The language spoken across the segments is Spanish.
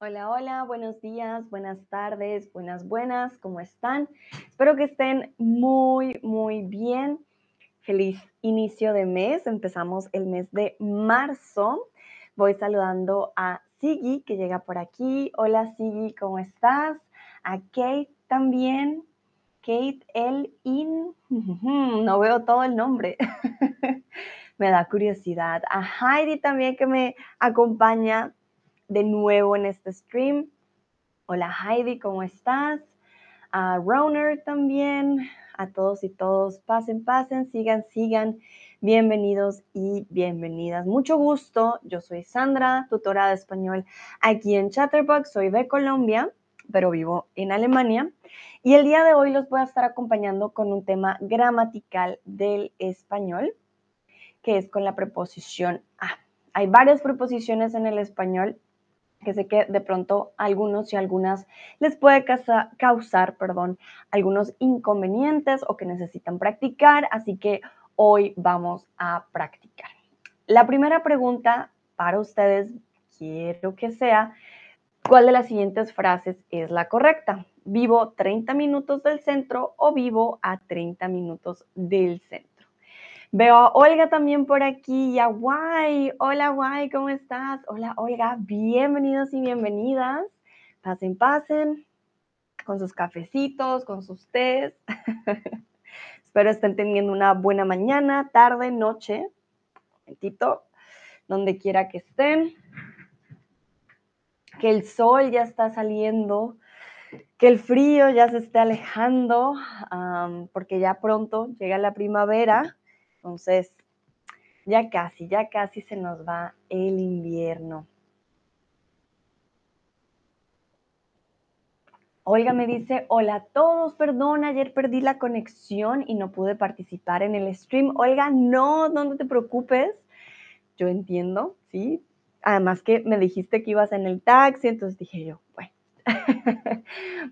Hola, hola, buenos días, buenas tardes, buenas, buenas, ¿cómo están? Espero que estén muy, muy bien. Feliz inicio de mes, empezamos el mes de marzo. Voy saludando a Sigi que llega por aquí. Hola Sigi, ¿cómo estás? A Kate también. Kate El In. No veo todo el nombre. me da curiosidad. A Heidi también que me acompaña de nuevo en este stream. Hola Heidi, ¿cómo estás? A Roner también, a todos y todos, pasen, pasen, sigan, sigan. Bienvenidos y bienvenidas. Mucho gusto, yo soy Sandra, tutora de español aquí en Chatterbox, soy de Colombia, pero vivo en Alemania. Y el día de hoy los voy a estar acompañando con un tema gramatical del español, que es con la preposición a. Hay varias preposiciones en el español que sé que de pronto a algunos y algunas les puede causar, perdón, algunos inconvenientes o que necesitan practicar, así que hoy vamos a practicar. La primera pregunta para ustedes quiero que sea, ¿cuál de las siguientes frases es la correcta? ¿Vivo 30 minutos del centro o vivo a 30 minutos del centro? Veo a Olga también por aquí y a Guay. Hola Guay, ¿cómo estás? Hola Olga, bienvenidos y bienvenidas. Pasen, pasen con sus cafecitos, con sus tés. Espero estén teniendo una buena mañana, tarde, noche. Momentito, donde quiera que estén. Que el sol ya está saliendo, que el frío ya se esté alejando, porque ya pronto llega la primavera entonces, ya casi, ya casi se nos va el invierno. Olga me dice, hola a todos, perdón, ayer perdí la conexión y no pude participar en el stream. Olga, no, no te preocupes. Yo entiendo, ¿sí? Además que me dijiste que ibas en el taxi, entonces dije yo, bueno,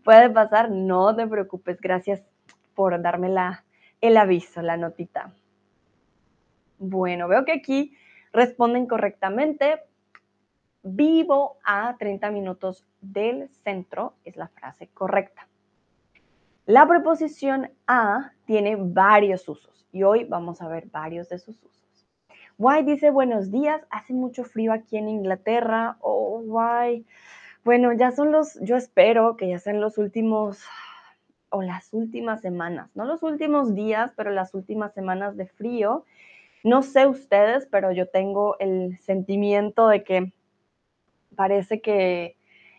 puede pasar, no te preocupes, gracias por darme el aviso, la notita. Bueno, veo que aquí responden correctamente. Vivo a 30 minutos del centro es la frase correcta. La preposición a tiene varios usos y hoy vamos a ver varios de sus usos. Why dice buenos días, hace mucho frío aquí en Inglaterra. Oh, why. Bueno, ya son los, yo espero que ya sean los últimos o las últimas semanas, no los últimos días, pero las últimas semanas de frío no sé ustedes, pero yo tengo el sentimiento de que parece que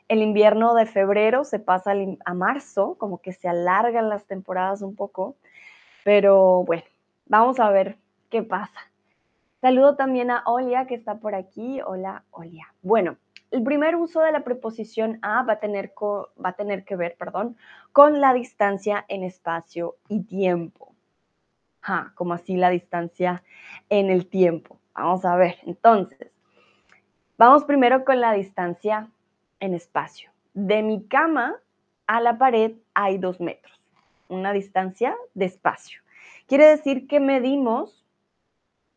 el invierno de febrero se pasa a marzo, como que se alargan las temporadas un poco, pero bueno, vamos a ver qué pasa. Saludo también a Olia que está por aquí. Hola, Olia. Bueno, el primer uso de la preposición a va a tener, que ver perdón, con la distancia en espacio y tiempo como así la distancia en el tiempo. Vamos a ver, entonces, vamos primero con la distancia en espacio. De mi cama a la pared hay dos metros, una distancia de espacio. Quiere decir que medimos,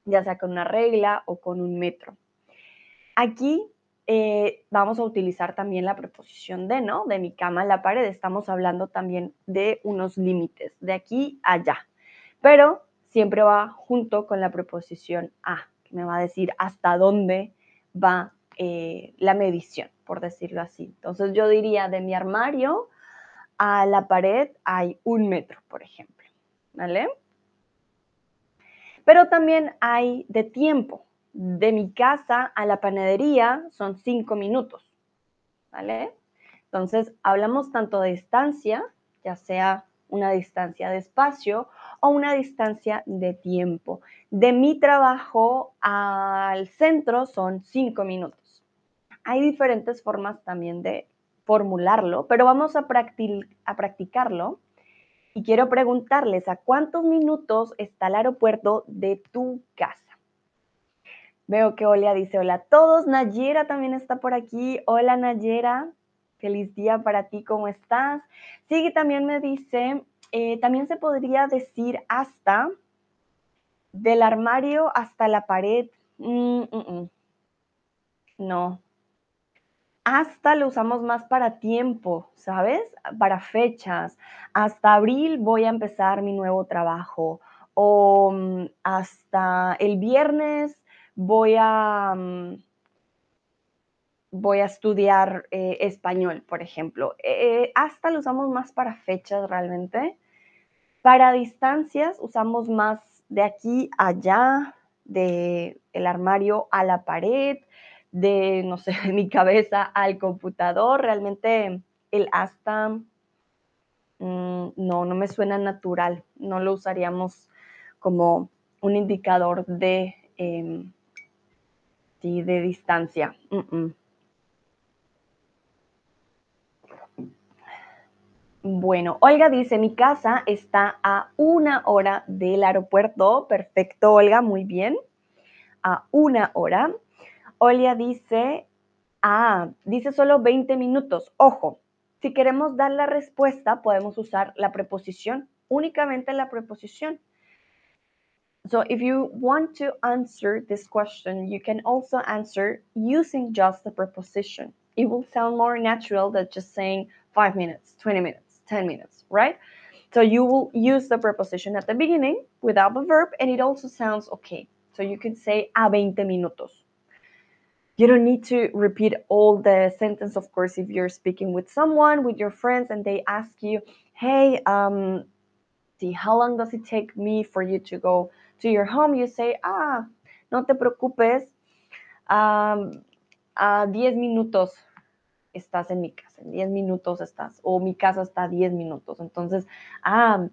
ya sea con una regla o con un metro. Aquí eh, vamos a utilizar también la preposición de, ¿no? De mi cama a la pared. Estamos hablando también de unos límites, de aquí a allá pero siempre va junto con la preposición a, que me va a decir hasta dónde va eh, la medición, por decirlo así. Entonces yo diría, de mi armario a la pared hay un metro, por ejemplo, ¿vale? Pero también hay de tiempo. De mi casa a la panadería son cinco minutos, ¿vale? Entonces hablamos tanto de distancia, ya sea una distancia de espacio o una distancia de tiempo. De mi trabajo al centro son cinco minutos. Hay diferentes formas también de formularlo, pero vamos a, a practicarlo. Y quiero preguntarles, ¿a cuántos minutos está el aeropuerto de tu casa? Veo que Olia dice hola a todos. Nayera también está por aquí. Hola Nayera. Feliz día para ti, ¿cómo estás? Sigue también me dice, eh, también se podría decir hasta, del armario hasta la pared. Mm, mm, mm. No. hasta lo usamos más para tiempo, ¿sabes? Para fechas. Hasta abril voy a empezar mi nuevo trabajo. O hasta el viernes voy a, voy a estudiar eh, español, por ejemplo. Eh, hasta lo usamos más para fechas realmente. Para distancias usamos más de aquí a allá, de el armario a la pared, de, no sé, mi cabeza al computador. Realmente el hasta mm, no, no me suena natural. No lo usaríamos como un indicador de, em, de distancia. Bueno, Olga dice, mi casa está a una hora del aeropuerto. Perfecto, Olga, muy bien. A una hora. Olga dice, ah, dice solo 20 minutos. Ojo, si queremos dar la respuesta, podemos usar la preposición, únicamente la preposición. So if you want to answer this question, you can also answer using just the preposition. It will sound more natural than just saying five minutes, 20 minutes. 10 minutes, right? So you will use the preposition at the beginning without the verb, and it also sounds okay. So you can say a 20 minutos. You don't need to repeat all the sentence, of course, if you're speaking with someone, with your friends, and they ask you, hey, um, see, how long does it take me for you to go to your home? You say, ah, no te preocupes, um, a 10 minutos estás en mi casa, en 10 minutos estás, o mi casa está a 10 minutos. Entonces, a,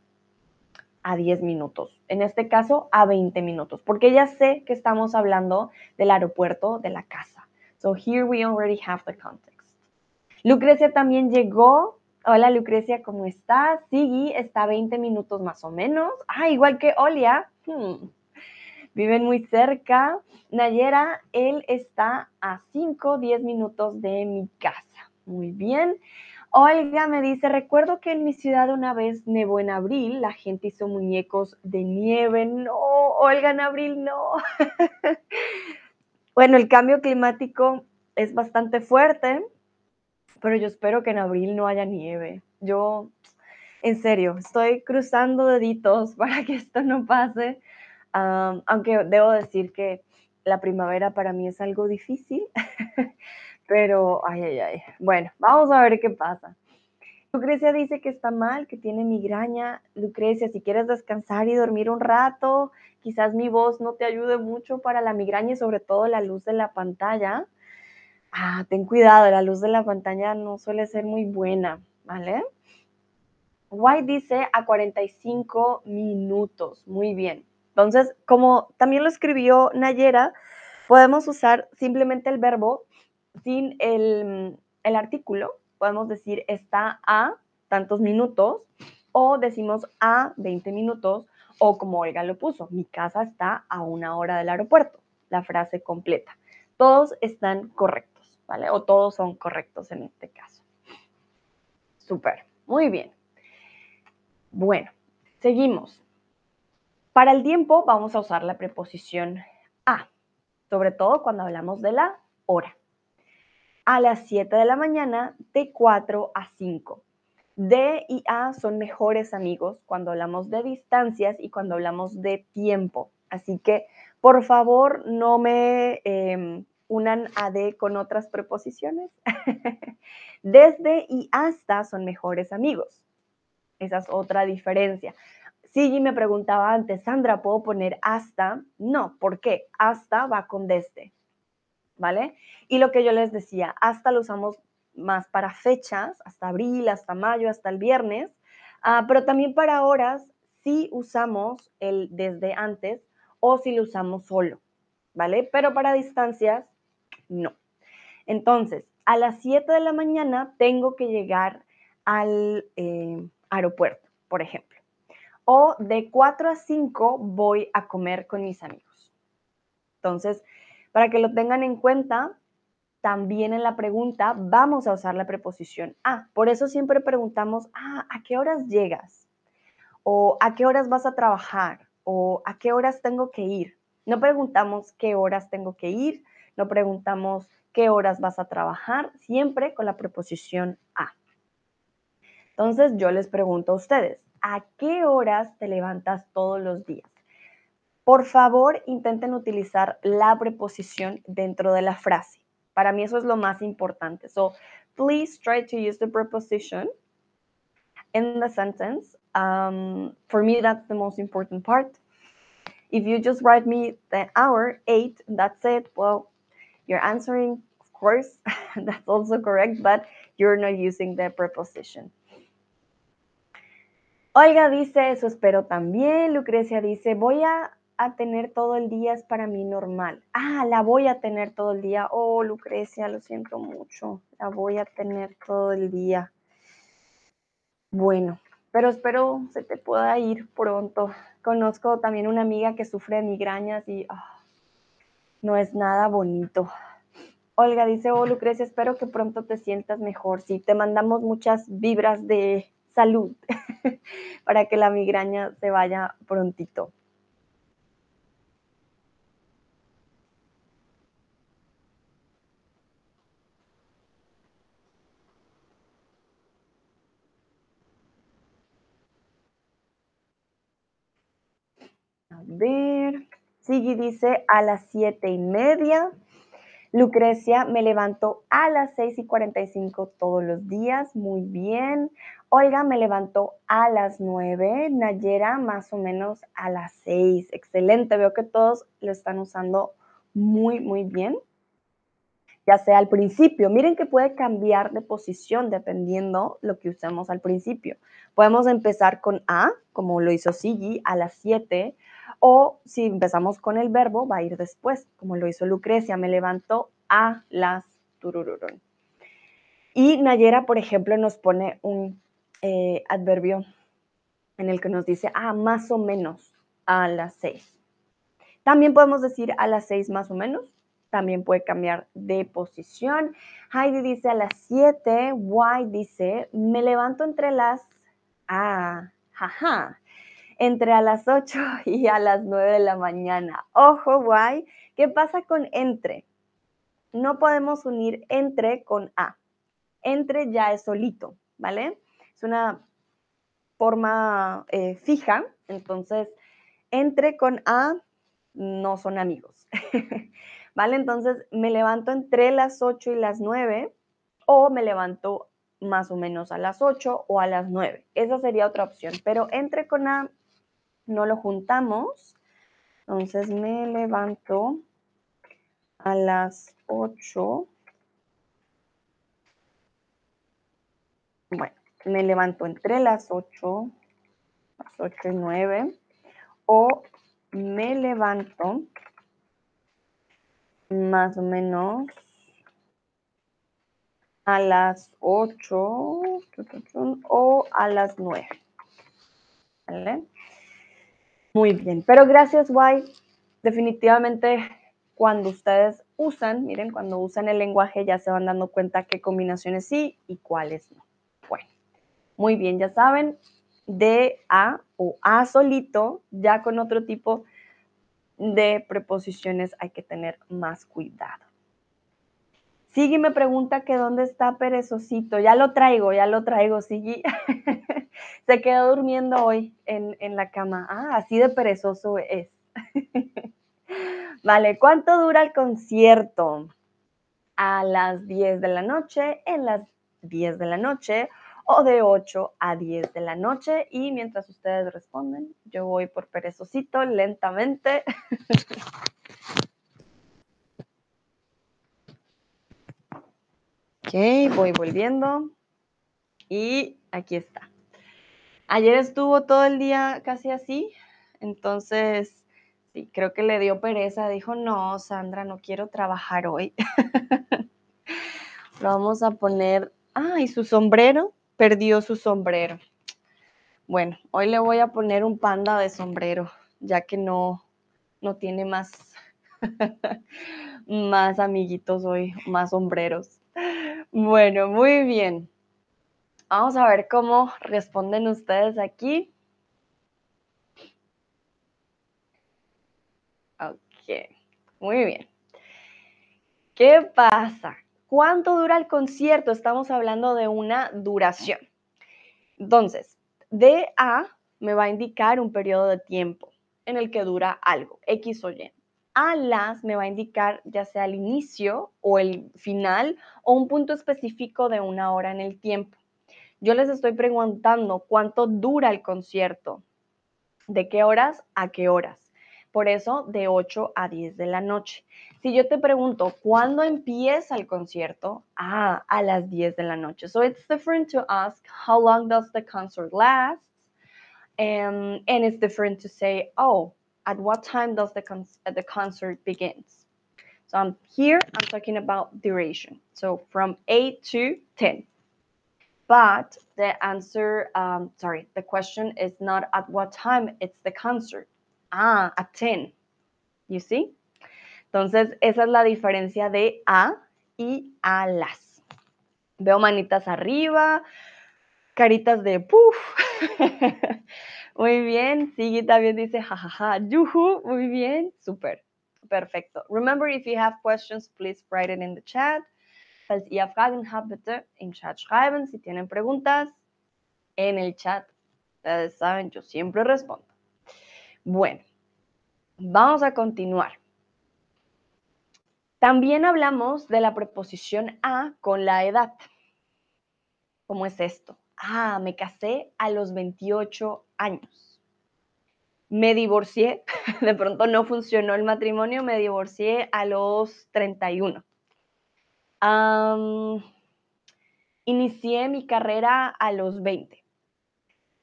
a 10 minutos. En este caso, a 20 minutos, porque ya sé que estamos hablando del aeropuerto, de la casa. So here we already have the context. Lucrecia también llegó. Hola Lucrecia, ¿cómo estás? Sigui está a 20 minutos más o menos. Ah, igual que Olia. Hmm. Viven muy cerca. Nayera, él está a 5, 10 minutos de mi casa. Muy bien. Olga me dice, recuerdo que en mi ciudad una vez nevó en abril, la gente hizo muñecos de nieve. No, Olga, en abril no. bueno, el cambio climático es bastante fuerte, pero yo espero que en abril no haya nieve. Yo, en serio, estoy cruzando deditos para que esto no pase, aunque debo decir que la primavera para mí es algo difícil. Pero, ay, ay, ay. Bueno, vamos a ver qué pasa. Lucrecia dice que está mal, que tiene migraña. Lucrecia, si quieres descansar y dormir un rato, quizás mi voz no te ayude mucho para la migraña y sobre todo la luz de la pantalla. Ah, ten cuidado, la luz de la pantalla no suele ser muy buena, ¿vale? White dice a 45 minutos. Muy bien. Entonces, como también lo escribió Nayera, podemos usar simplemente el verbo sin el, artículo, podemos decir está a tantos minutos o decimos a 20 minutos o como Olga lo puso, mi casa está a una hora del aeropuerto, la frase completa. Todos están correctos, ¿vale? O todos son correctos en este caso. Súper, muy bien. Bueno, seguimos. Para el tiempo vamos a usar la preposición a, sobre todo cuando hablamos de la hora a las 7 de la mañana de 4 a 5. D y A son mejores amigos cuando hablamos de distancias y cuando hablamos de tiempo. Así que, por favor, no me em, unan a D con otras preposiciones. Desde y hasta son mejores amigos. Esa es otra diferencia. Sigi me preguntaba antes, Sandra, ¿puedo poner hasta? No, ¿por qué? Hasta va con desde. ¿vale? Y lo que yo les decía, hasta lo usamos más para fechas, hasta abril, hasta mayo, hasta el viernes, ah, pero también para horas sí usamos el desde antes o si lo usamos solo, ¿vale? Pero para distancias, no. Entonces, a las 7 de la mañana tengo que llegar al eh, aeropuerto, por ejemplo. O de 4 a 5 voy a comer con mis amigos. Entonces, para que lo tengan en cuenta, también en la pregunta vamos a usar la preposición a. Por eso siempre preguntamos, ah, ¿a qué horas llegas? O ¿a qué horas vas a trabajar? O ¿a qué horas tengo que ir? No preguntamos qué horas tengo que ir, no preguntamos qué horas vas a trabajar, siempre con la preposición a. Entonces yo les pregunto a ustedes, ¿a qué horas te levantas todos los días? Por favor, intenten utilizar la preposición dentro de la frase. Para mí eso es lo más importante. So, please try to use the preposition in the sentence. Um, for me, that's the most important part. If you just write me the hour, eight, that's it, well, you're answering, of course, that's also correct, but you're not using the preposition. Olga dice, eso espero también. Lucrecia dice, voy a a tener todo el día es para mí normal. Ah, la voy a tener todo el día. Oh, Lucrecia, lo siento mucho. La voy a tener todo el día. Bueno, pero espero se te pueda ir pronto. Conozco también una amiga que sufre de migrañas y ah, no es nada bonito. Olga dice, oh Lucrecia, espero que pronto te sientas mejor. Sí, te mandamos muchas vibras de salud para que la migraña se vaya prontito. A ver. Sigui dice a las siete y media. Lucrecia, me levanto a las seis y cuarenta y cinco todos los días. Muy bien. Olga, me levantó a las nueve. Nayera, más o menos a las seis. Excelente. Veo que todos lo están usando muy, muy bien. Ya sea al principio. Miren que puede cambiar de posición dependiendo lo que usemos al principio. Podemos empezar con a, como lo hizo Sigui, a las siete o si empezamos con el verbo, va a ir después, como lo hizo Lucrecia, me levantó a las turururun. Y Nayera, por ejemplo, nos pone un eh, adverbio en el que nos dice, ah, más o menos a las seis. También podemos decir a las seis más o menos. También puede cambiar de posición. Heidi dice a las siete. Why dice, me levanto entre las... Ah, jaja entre a las 8 y a las 9 de la mañana. Ojo, guay. ¿Qué pasa con entre? No podemos unir entre con a. Entre ya es solito, ¿vale? Es una forma eh, fija, entonces entre con a no son amigos. ¿Vale? Entonces me levanto entre las 8 y las 9 o me levanto más o menos a las 8 o a las 9. Esa sería otra opción, pero entre con a no lo juntamos. Entonces me levanto a las 8. Bueno, me levanto entre las 8, las 8 y 9. O me levanto más o menos a las 8 o a las 9. ¿Vale? Muy bien, pero gracias, Guay. Definitivamente cuando ustedes usan, miren, cuando usan el lenguaje ya se van dando cuenta qué combinaciones sí y cuáles no. Bueno, muy bien, ya saben, de a o a solito, ya con otro tipo preposiciones hay que tener más cuidado. Sigui me pregunta que dónde está Perezosito. Ya lo traigo, ya lo traigo, Sigui. Se quedó durmiendo hoy en, en, la cama. Ah, así de perezoso es. vale, ¿cuánto dura el concierto? A las 10 de la noche, en las 10 de la noche o de 8 a 10 de la noche. Y mientras ustedes responden, yo voy por perezosito lentamente. Ok, voy volviendo. Y aquí está. Ayer estuvo todo el día casi así, entonces sí, creo que le dio pereza. Dijo, no, Sandra, no quiero trabajar hoy. Lo vamos a poner. Ah, y su sombrero. Perdió su sombrero. Bueno, hoy le voy a poner un panda de sombrero, ya que no, no tiene más, más amiguitos hoy, más sombreros. Bueno, muy bien. Vamos a ver cómo responden ustedes aquí. Ok, muy bien. ¿Qué pasa? ¿Cuánto dura el concierto? Estamos hablando de una duración. Entonces, de A me va a indicar un periodo de tiempo en el que dura algo, X o Y. A las me va a indicar ya sea el inicio o el final o un punto específico de una hora en el tiempo. Yo les estoy preguntando cuánto dura el concierto, de qué horas a qué horas. Por eso, de 8 a 10 de la noche. Si yo te pregunto, ¿cuándo empieza el concierto? Ah, a las 10 de la noche. So it's different to ask, how long does the concert last? Um, and it's different to say, oh, at what time does the, con the concert begins? So I'm here, I'm talking about duration. So from 8 to 10. But the answer, um, sorry, the question is not at what time, it's the concert. Ah, a 10. You see? Entonces, esa es la diferencia de a y a las. Veo manitas arriba, caritas de puff. Muy bien. Sigui también dice jajaja, yuhu. Muy bien. Super. Perfecto. Remember, if you have questions, please write it in the chat. Falls ihr Fragen habt, bitte im Chat schreiben. Si tienen preguntas, en el chat. Ustedes saben, yo siempre respondo. Bueno, vamos a continuar. También hablamos de la preposición a con la edad. ¿Cómo es esto? Ah, me casé a los 28 años. Me divorcié, de pronto no funcionó el matrimonio, me divorcié a los 31. inicié mi carrera a los 20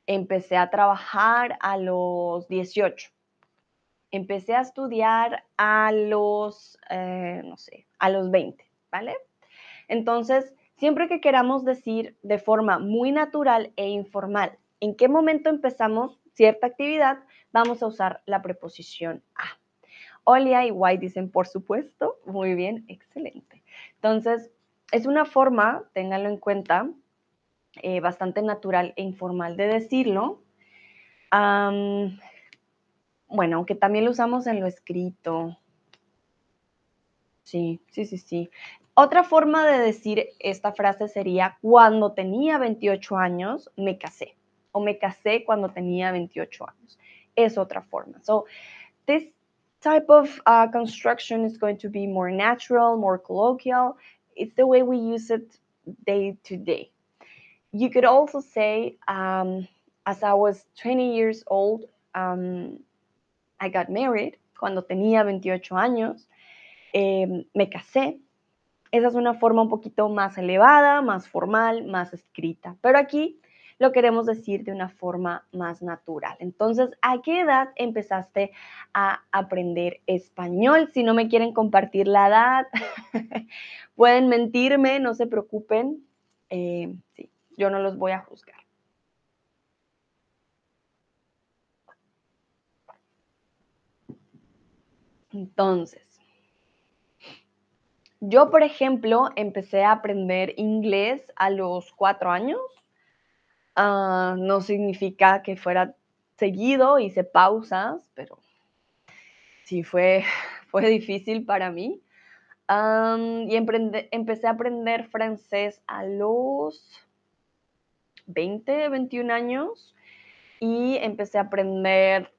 empecé a trabajar a los 18. Empecé a estudiar a los, eh, no sé, a los 20, ¿vale? Entonces, siempre que queramos decir de forma muy natural e informal en qué momento empezamos cierta actividad, vamos a usar la preposición a. Olia y White dicen, por supuesto, muy bien, excelente. Entonces, es una forma, ténganlo en cuenta, eh, bastante natural e informal de decirlo. bueno, aunque también lo usamos en lo escrito. Sí, sí, sí, sí. Otra forma de decir esta frase sería, cuando tenía 28 años, me casé. O me casé cuando tenía 28 años. Es otra forma. So, this type of uh, construction is going to be more natural, more colloquial. It's the way we use it day to day. You could also say, um, as I was 20 years old, um, I got married. Cuando tenía 28 años, eh, me casé. Esa es una forma un poquito más elevada, más formal, más escrita. Pero aquí lo queremos decir de una forma más natural. Entonces, ¿a qué edad empezaste a aprender español? Si no me quieren compartir la edad, pueden mentirme, no se preocupen. Eh, sí, yo no los voy a juzgar. Entonces, yo, por ejemplo, empecé a aprender inglés a los cuatro años. Ah, no significa que fuera seguido, hice pausas, pero sí fue, fue difícil para mí. y empecé a aprender francés a los 20, 21 años y empecé a aprender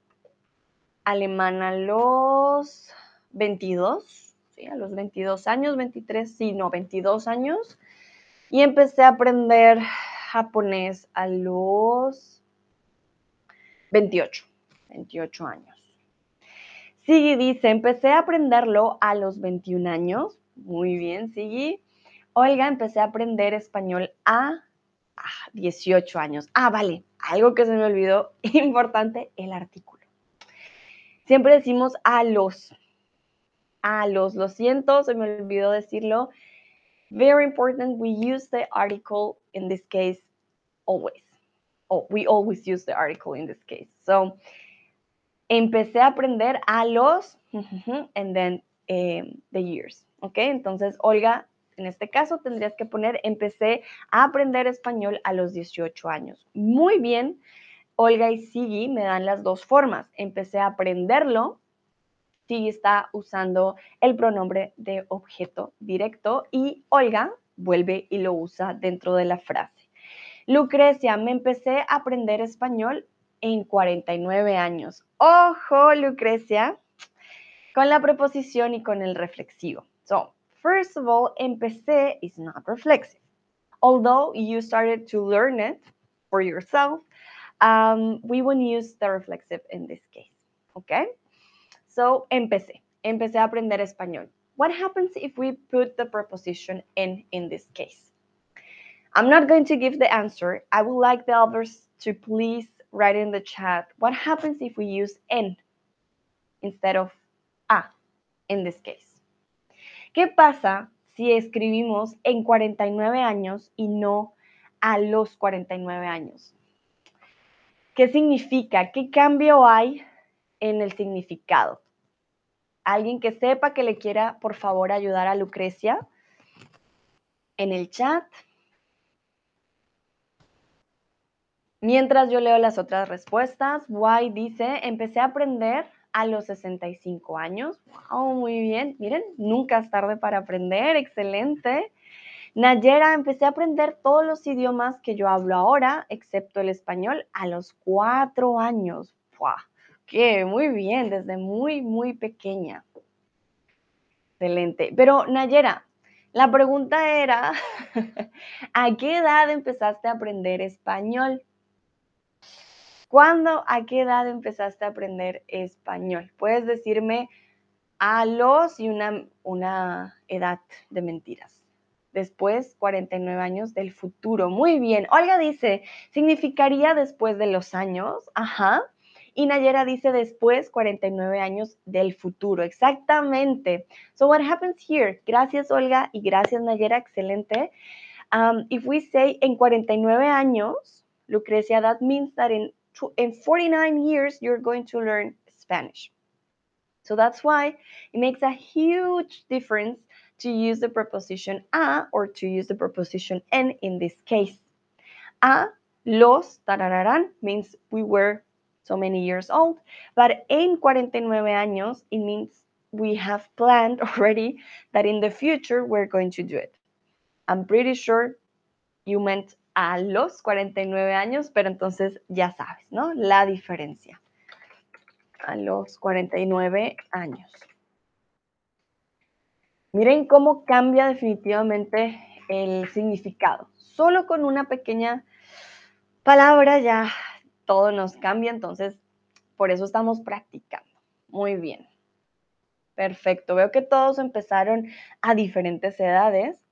alemán a los 22, ¿sí? a los 22 años, 23, sí, no, 22 años. Y empecé a aprender japonés a los 28, 28 años. Sigui dice, empecé a aprenderlo a los 21 años. Muy bien, Sigui. Olga, empecé a aprender español a 18 años. Ah, vale, algo que se me olvidó, importante, el artículo. Siempre decimos a los, a los, lo siento, se me olvidó decirlo. Very important, we use the article in this case always. Oh, we always use the article in this case. So, empecé a aprender a los, and then um, the years. ¿Ok? Entonces, Olga en este caso tendrías que poner, empecé a aprender español a los 18 años. Muy bien, Olga y Sigui me dan las dos formas. Empecé a aprenderlo sí está usando el pronombre de objeto directo y Olga vuelve y lo usa dentro de la frase. Lucrecia, me empecé a aprender español en 49 años. Ojo, Lucrecia, con la preposición y con el reflexivo. So, first of all, empecé is not reflexive. Although you started to learn it for yourself, um, we won't use the reflexive in this case. Okay? So, empecé. Empecé a aprender español. What happens if we put the preposition en in this case? I'm not going to give the answer. I would like the others to please write in the chat what happens if we use en instead of a in this case. ¿Qué pasa si escribimos en 49 años y no a los 49 años? ¿Qué significa? ¿Qué cambio hay en el significado? Alguien que sepa que le quiera, por favor, ayudar a Lucrecia en el chat. Mientras yo leo las otras respuestas, Why dice, empecé a aprender a los 65 años. Wow, muy bien. Miren, nunca es tarde para aprender. Excelente. Nayera, empecé a aprender todos los idiomas que yo hablo ahora, excepto el español, a los cuatro años. Wow. ¡Qué! muy bien, desde muy, muy pequeña. Excelente. Pero Nayera, la pregunta era, ¿a qué edad empezaste a aprender español? ¿Cuándo, a qué edad empezaste a aprender español? Puedes decirme a los y una, una edad de mentiras. Después, 49 años del futuro. Muy bien. Olga dice, ¿significaría después de los años? Ajá. Y Nayera dice después 49 años del futuro. Exactamente. So what happens here? Gracias Olga y gracias Nayera. Excelente. Um, if we say en 49 años, Lucrecia, that means that in, in 49 years you're going to learn Spanish. So that's why it makes a huge difference to use the preposition a or to use the preposition en in this case. A, los, tarararán, means we were so many years old. But en 49 años, it means we have planned already that in the future we're going to do it. I'm pretty sure you meant a los 49 años, pero entonces ya sabes, ¿no? La diferencia. A los 49 años. Miren cómo cambia definitivamente el significado. Solo con una pequeña palabra ya todo nos cambia, entonces por eso estamos practicando. Muy bien. Perfecto. Veo que todos empezaron a diferentes edades.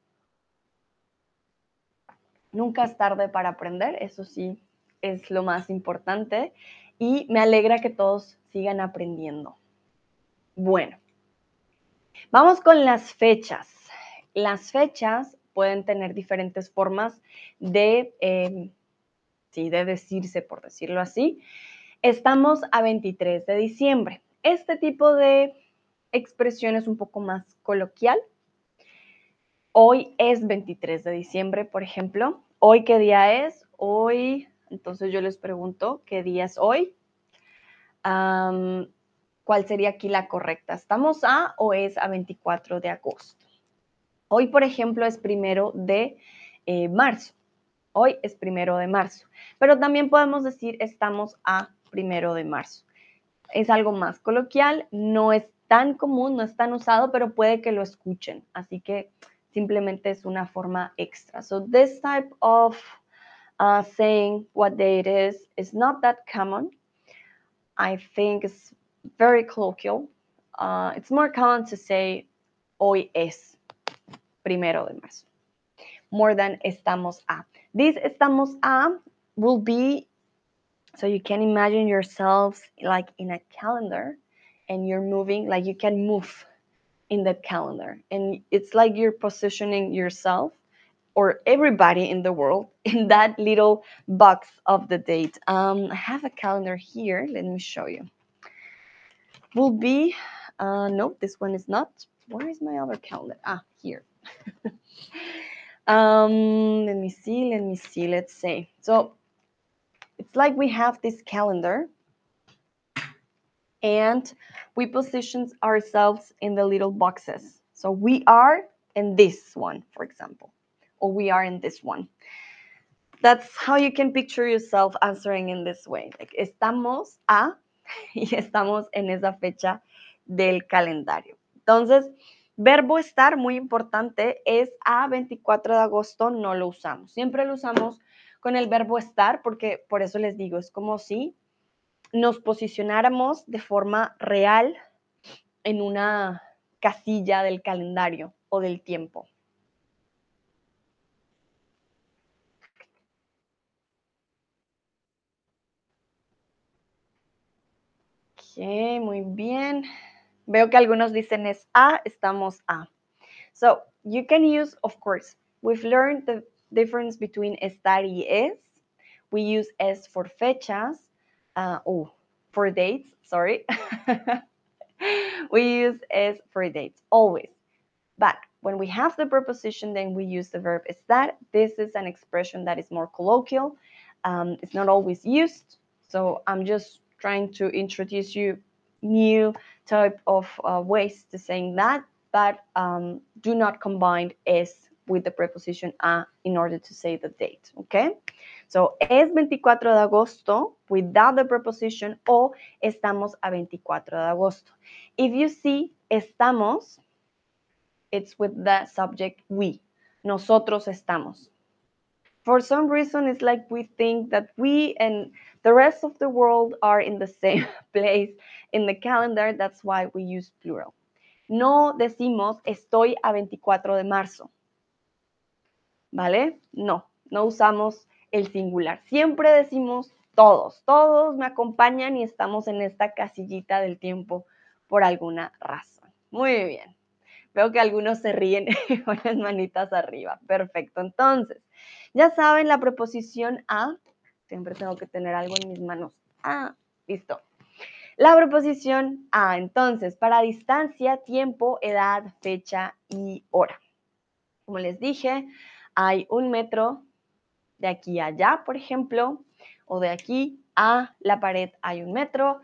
Nunca es tarde para aprender, eso sí es lo más importante. Y me alegra que todos sigan aprendiendo. Bueno, vamos con las fechas. Las fechas pueden tener diferentes formas de eh, ¿sí? de decirse, por decirlo así. Estamos a 23 de diciembre. Este tipo de expresión es un poco más coloquial. Hoy es 23 de diciembre, por ejemplo. ¿Hoy qué día es? Hoy, entonces yo les pregunto, ¿qué día es hoy? ¿Cuál sería aquí la correcta? ¿Estamos a o es a 24 de agosto? Hoy, por ejemplo, es primero de eh, marzo. Hoy es primero de marzo, pero también podemos decir estamos a primero de marzo. Es algo más coloquial, no es tan común, no es tan usado, pero puede que lo escuchen. Así que simplemente es una forma extra. So this type of uh, saying what day it is is not that common. I think it's very colloquial. Uh, it's more common to say hoy es primero de marzo, more than estamos a. This estamos a will be, so you can imagine yourselves like in a calendar and you're moving, like you can move in that calendar. And it's like you're positioning yourself or everybody in the world in that little box of the date. Um, I have a calendar here. Let me show you. Will be, uh, no, this one is not. Where is my other calendar? Ah, here. Um, let me see, let me see, let's say. So it's like we have this calendar and we position ourselves in the little boxes. So we are in this one, for example, or we are in this one. That's how you can picture yourself answering in this way. Like, estamos a y estamos en esa fecha del calendario. Entonces, verbo estar, muy importante, es a 24 de agosto, no lo usamos. Siempre lo usamos con el verbo estar, porque por eso les digo, es como si nos posicionáramos de forma real en una casilla del calendario o del tiempo. Ok, muy bien. Veo que algunos dicen es a, estamos a. So, you can use, of course, we've learned the difference between estar y es. We use es for fechas, uh, oh, for dates, sorry. we use es for dates, always. But when we have the preposition, then we use the verb is that. This is an expression that is more colloquial. Um, it's not always used. So I'm just trying to introduce you new type of uh, ways to saying that, but um, do not combine es with the preposition a in order to say the date, okay? So, es 24 de agosto without the preposition o estamos a 24 de agosto. If you see estamos, it's with the subject we. Nosotros estamos. For some reason, it's like we think that we and the rest of the world are in the same place in the calendar. That's why we use plural. No decimos estoy a 24 de marzo. ¿Vale? No, no usamos el singular. Siempre decimos todos, todos me acompañan y estamos en esta casillita del tiempo por alguna razón. Muy bien. Veo que algunos se ríen con las manitas arriba. Perfecto. Entonces, ya saben la preposición a. Siempre tengo que tener algo en mis manos. Ah, listo. La preposición a. Entonces, para distancia, tiempo, edad, fecha y hora. Como les dije, hay un metro de aquí a allá, por ejemplo, o de aquí a la pared hay un metro.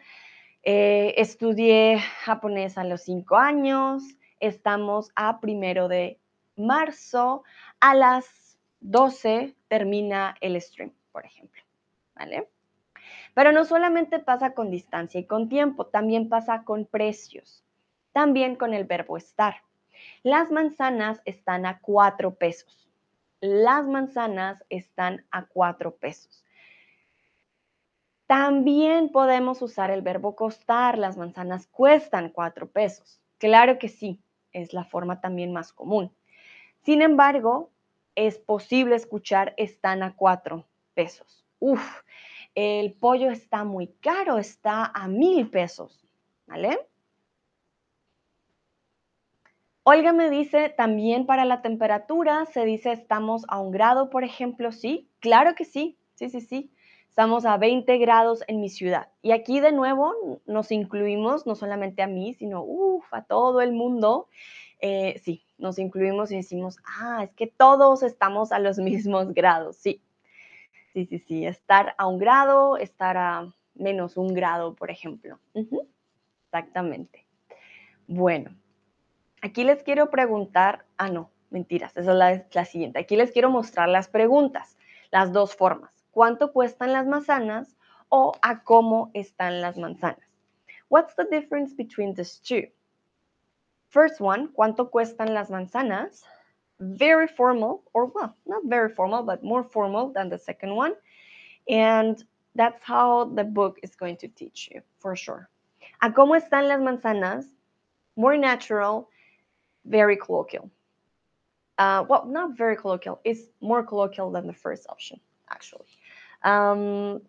Eh, estudié japonés a los cinco años. Estamos a primero de marzo. A las 12 termina el stream, por ejemplo. ¿Vale? Pero no solamente pasa con distancia y con tiempo, también pasa con precios. También con el verbo estar. Las manzanas están a cuatro pesos las manzanas están a cuatro pesos. También podemos usar el verbo costar. Las manzanas cuestan cuatro pesos. Claro que sí, es la forma también más común. Sin embargo, es posible escuchar están a cuatro pesos. Uf, el pollo está muy caro, está a mil pesos. ¿Vale? Olga me dice, también para la temperatura se dice estamos a un grado, por ejemplo, sí, claro que sí, sí, sí, sí. Estamos a 20 grados en mi ciudad. Y aquí de nuevo nos incluimos, no solamente a mí, sino a todo el mundo. Eh, sí, nos incluimos y decimos, ah, es que todos estamos a los mismos grados. Sí, sí, sí, sí. Estar a un grado, estar a menos un grado, por ejemplo. Exactamente. Bueno, Aquí les quiero preguntar, ah, no, mentiras, esa es la, siguiente. Aquí les quiero mostrar las preguntas, las dos formas. ¿Cuánto cuestan las manzanas o a cómo están las manzanas? What's the difference between these two? First one, ¿cuánto cuestan las manzanas? Very formal, or well, not very formal, but more formal than the second one. And that's how the book is going to teach you, for sure. ¿A cómo están las manzanas? More natural, very colloquial. Uh, well, not very colloquial. It's more colloquial than the first option, actually. Um,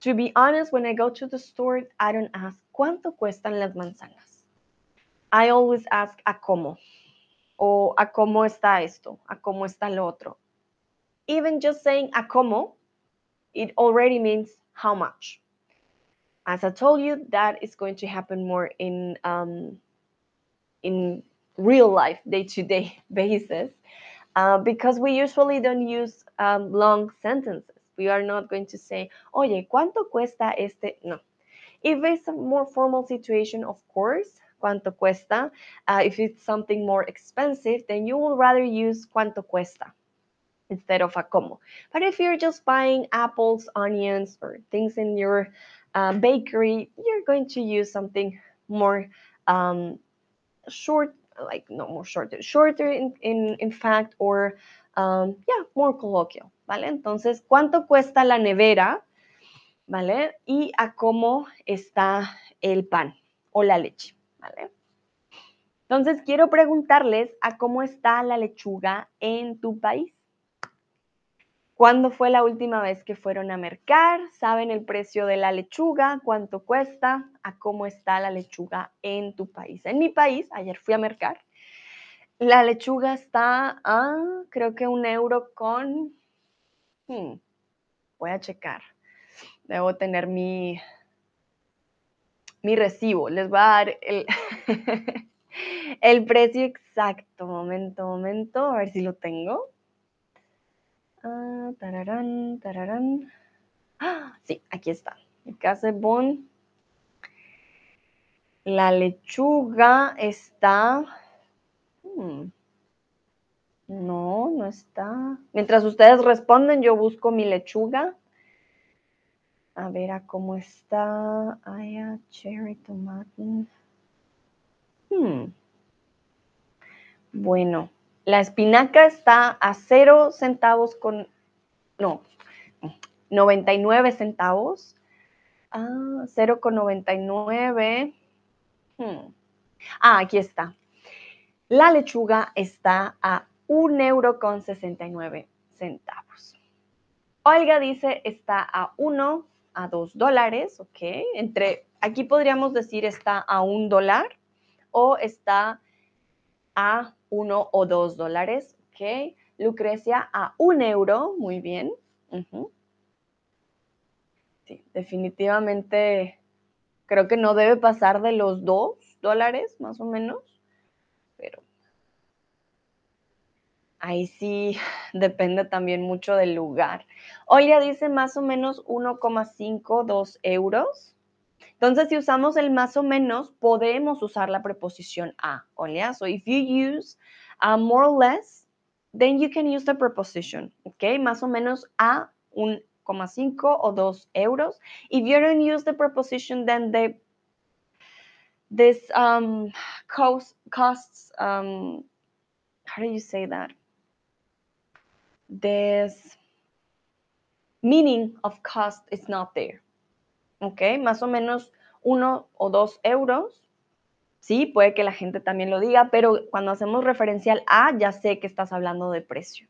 to be honest, when I go to the store, I don't ask cuánto cuestan las manzanas. I always ask a cómo o a cómo está esto, a cómo está lo otro. Even just saying a cómo, it already means how much. As I told you, that is going to happen more in um, in real life, day to day basis, uh, because we usually don't use um, long sentences. We are not going to say, oye, ¿cuánto cuesta este? No. If it's a more formal situation, of course, cuánto cuesta. Uh, if it's something more expensive, then you will rather use cuánto cuesta instead of a como. But if you're just buying apples, onions, or things in your uh, bakery, you're going to use something more um, short, like no more shorter, shorter in, in, in fact, or um, yeah, more colloquial, ¿vale? Entonces, ¿cuánto cuesta la nevera? ¿Vale? Y a cómo está el pan o la leche. ¿vale? Entonces, quiero preguntarles a cómo está la lechuga en tu país. ¿Cuándo fue la última vez que fueron a mercar? ¿Saben el precio de la lechuga? ¿Cuánto cuesta? ¿A cómo está la lechuga en tu país? En mi país, ayer fui a mercar. La lechuga está a, creo que un euro con... Hmm, voy a checar. Debo tener mi, mi recibo. Les voy a dar el, el precio exacto. Momento, momento, a ver si lo tengo. Ah, tararán, tararán. Ah, sí, aquí está. Bon. La lechuga está... Hmm, no, no está. Mientras ustedes responden, yo busco mi lechuga. A ver a cómo está. Aya, cherry, tomate. Hmm. Bueno, la espinaca está a cero centavos con. No, 99 centavos. Ah, 0 con 99. Hmm. Ah, aquí está. La lechuga está a 1 euro con 69 centavos. Olga dice está a 1 a 2 dólares, ¿ok? Entre, aquí podríamos decir está a 1 dólar o está a 1 o 2 dólares, ¿ok? Lucrecia a 1 euro, muy bien. Sí, definitivamente creo que no debe pasar de los 2 dólares, más o menos, pero Ahí sí depende también mucho del lugar. Olia dice más o menos 1,52 euros. Entonces, si usamos el más o menos, podemos usar la preposición a. Olia, so if you use a more or less, then you can use the preposition. ¿Ok? Más o menos a 1,5 o 2 euros. If you don't use the preposition, then the this um, cost, costs, um, how do you say that? this meaning of cost is not there. ¿Ok? Más o menos uno o dos euros. Sí, puede que la gente también lo diga, pero cuando hacemos referencial a, ya sé que estás hablando de precio.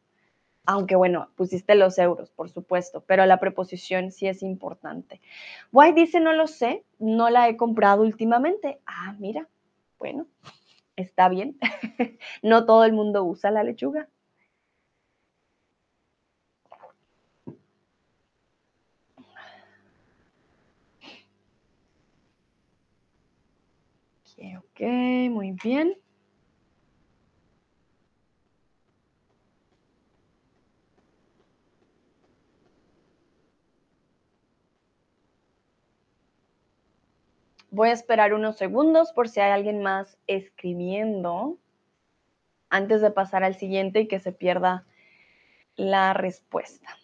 Aunque bueno, pusiste los euros, por supuesto, pero la preposición sí es importante. Why dice no lo sé, no la he comprado últimamente. Ah, mira, bueno, está bien. no todo el mundo usa la lechuga. Ok, muy bien. Voy a esperar unos segundos por si hay alguien más escribiendo antes de pasar al siguiente y que se pierda la respuesta.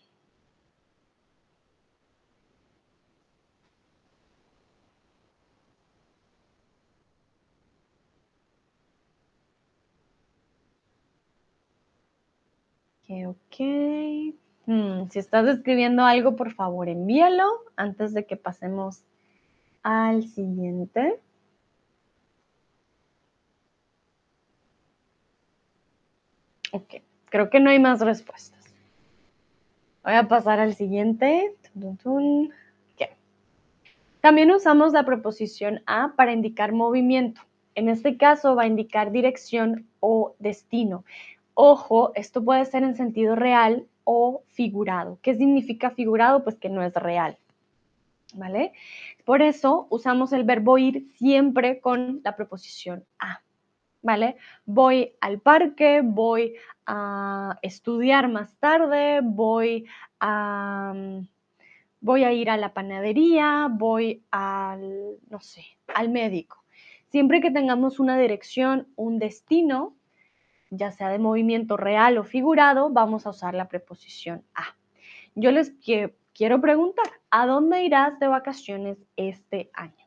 Ok. Hmm, si estás escribiendo algo, por favor, envíalo antes de que pasemos al siguiente. Ok, creo que no hay más respuestas. Voy a pasar al siguiente. También usamos la preposición a para indicar movimiento. En este caso va a indicar dirección o destino. Ojo, esto puede ser en sentido real o figurado. ¿Qué significa figurado? Pues que no es real. ¿Vale? Por eso usamos el verbo ir siempre con la preposición a. ¿Vale? Voy al parque, voy a estudiar más tarde, voy a, voy a ir a la panadería, voy al, no sé, al médico. Siempre que tengamos una dirección, un destino, ya sea de movimiento real o figurado, vamos a usar la preposición a. Yo les quiero preguntar, ¿a dónde irás de vacaciones este año?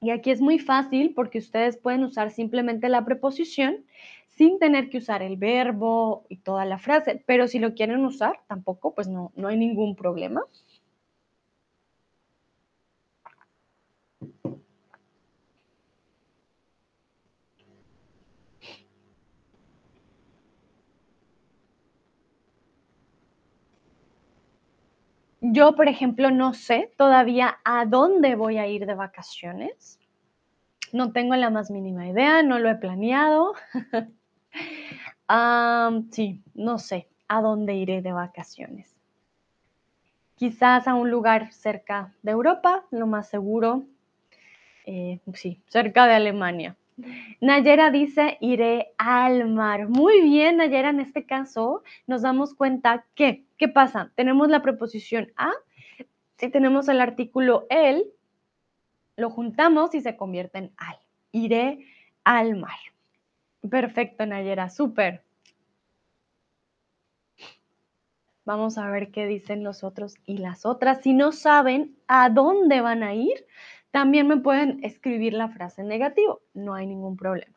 Y aquí es muy fácil porque ustedes pueden usar simplemente la preposición sin tener que usar el verbo y toda la frase, pero si lo quieren usar, tampoco, pues no, no hay ningún problema. Yo, por ejemplo, no sé todavía a dónde voy a ir de vacaciones. No tengo la más mínima idea, no lo he planeado. sí, no sé a dónde iré de vacaciones. Quizás a un lugar cerca de Europa, lo más seguro. Eh, sí, cerca de Alemania. Nayera dice, iré al mar. Muy bien, Nayera, en este caso nos damos cuenta que, ¿qué pasa? Tenemos la preposición a, si tenemos el artículo el, lo juntamos y se convierte en al. Iré al mar. Perfecto, Nayera, súper. Vamos a ver qué dicen los otros y las otras. Si no saben a dónde van a ir, también me pueden escribir la frase en negativo, no hay ningún problema.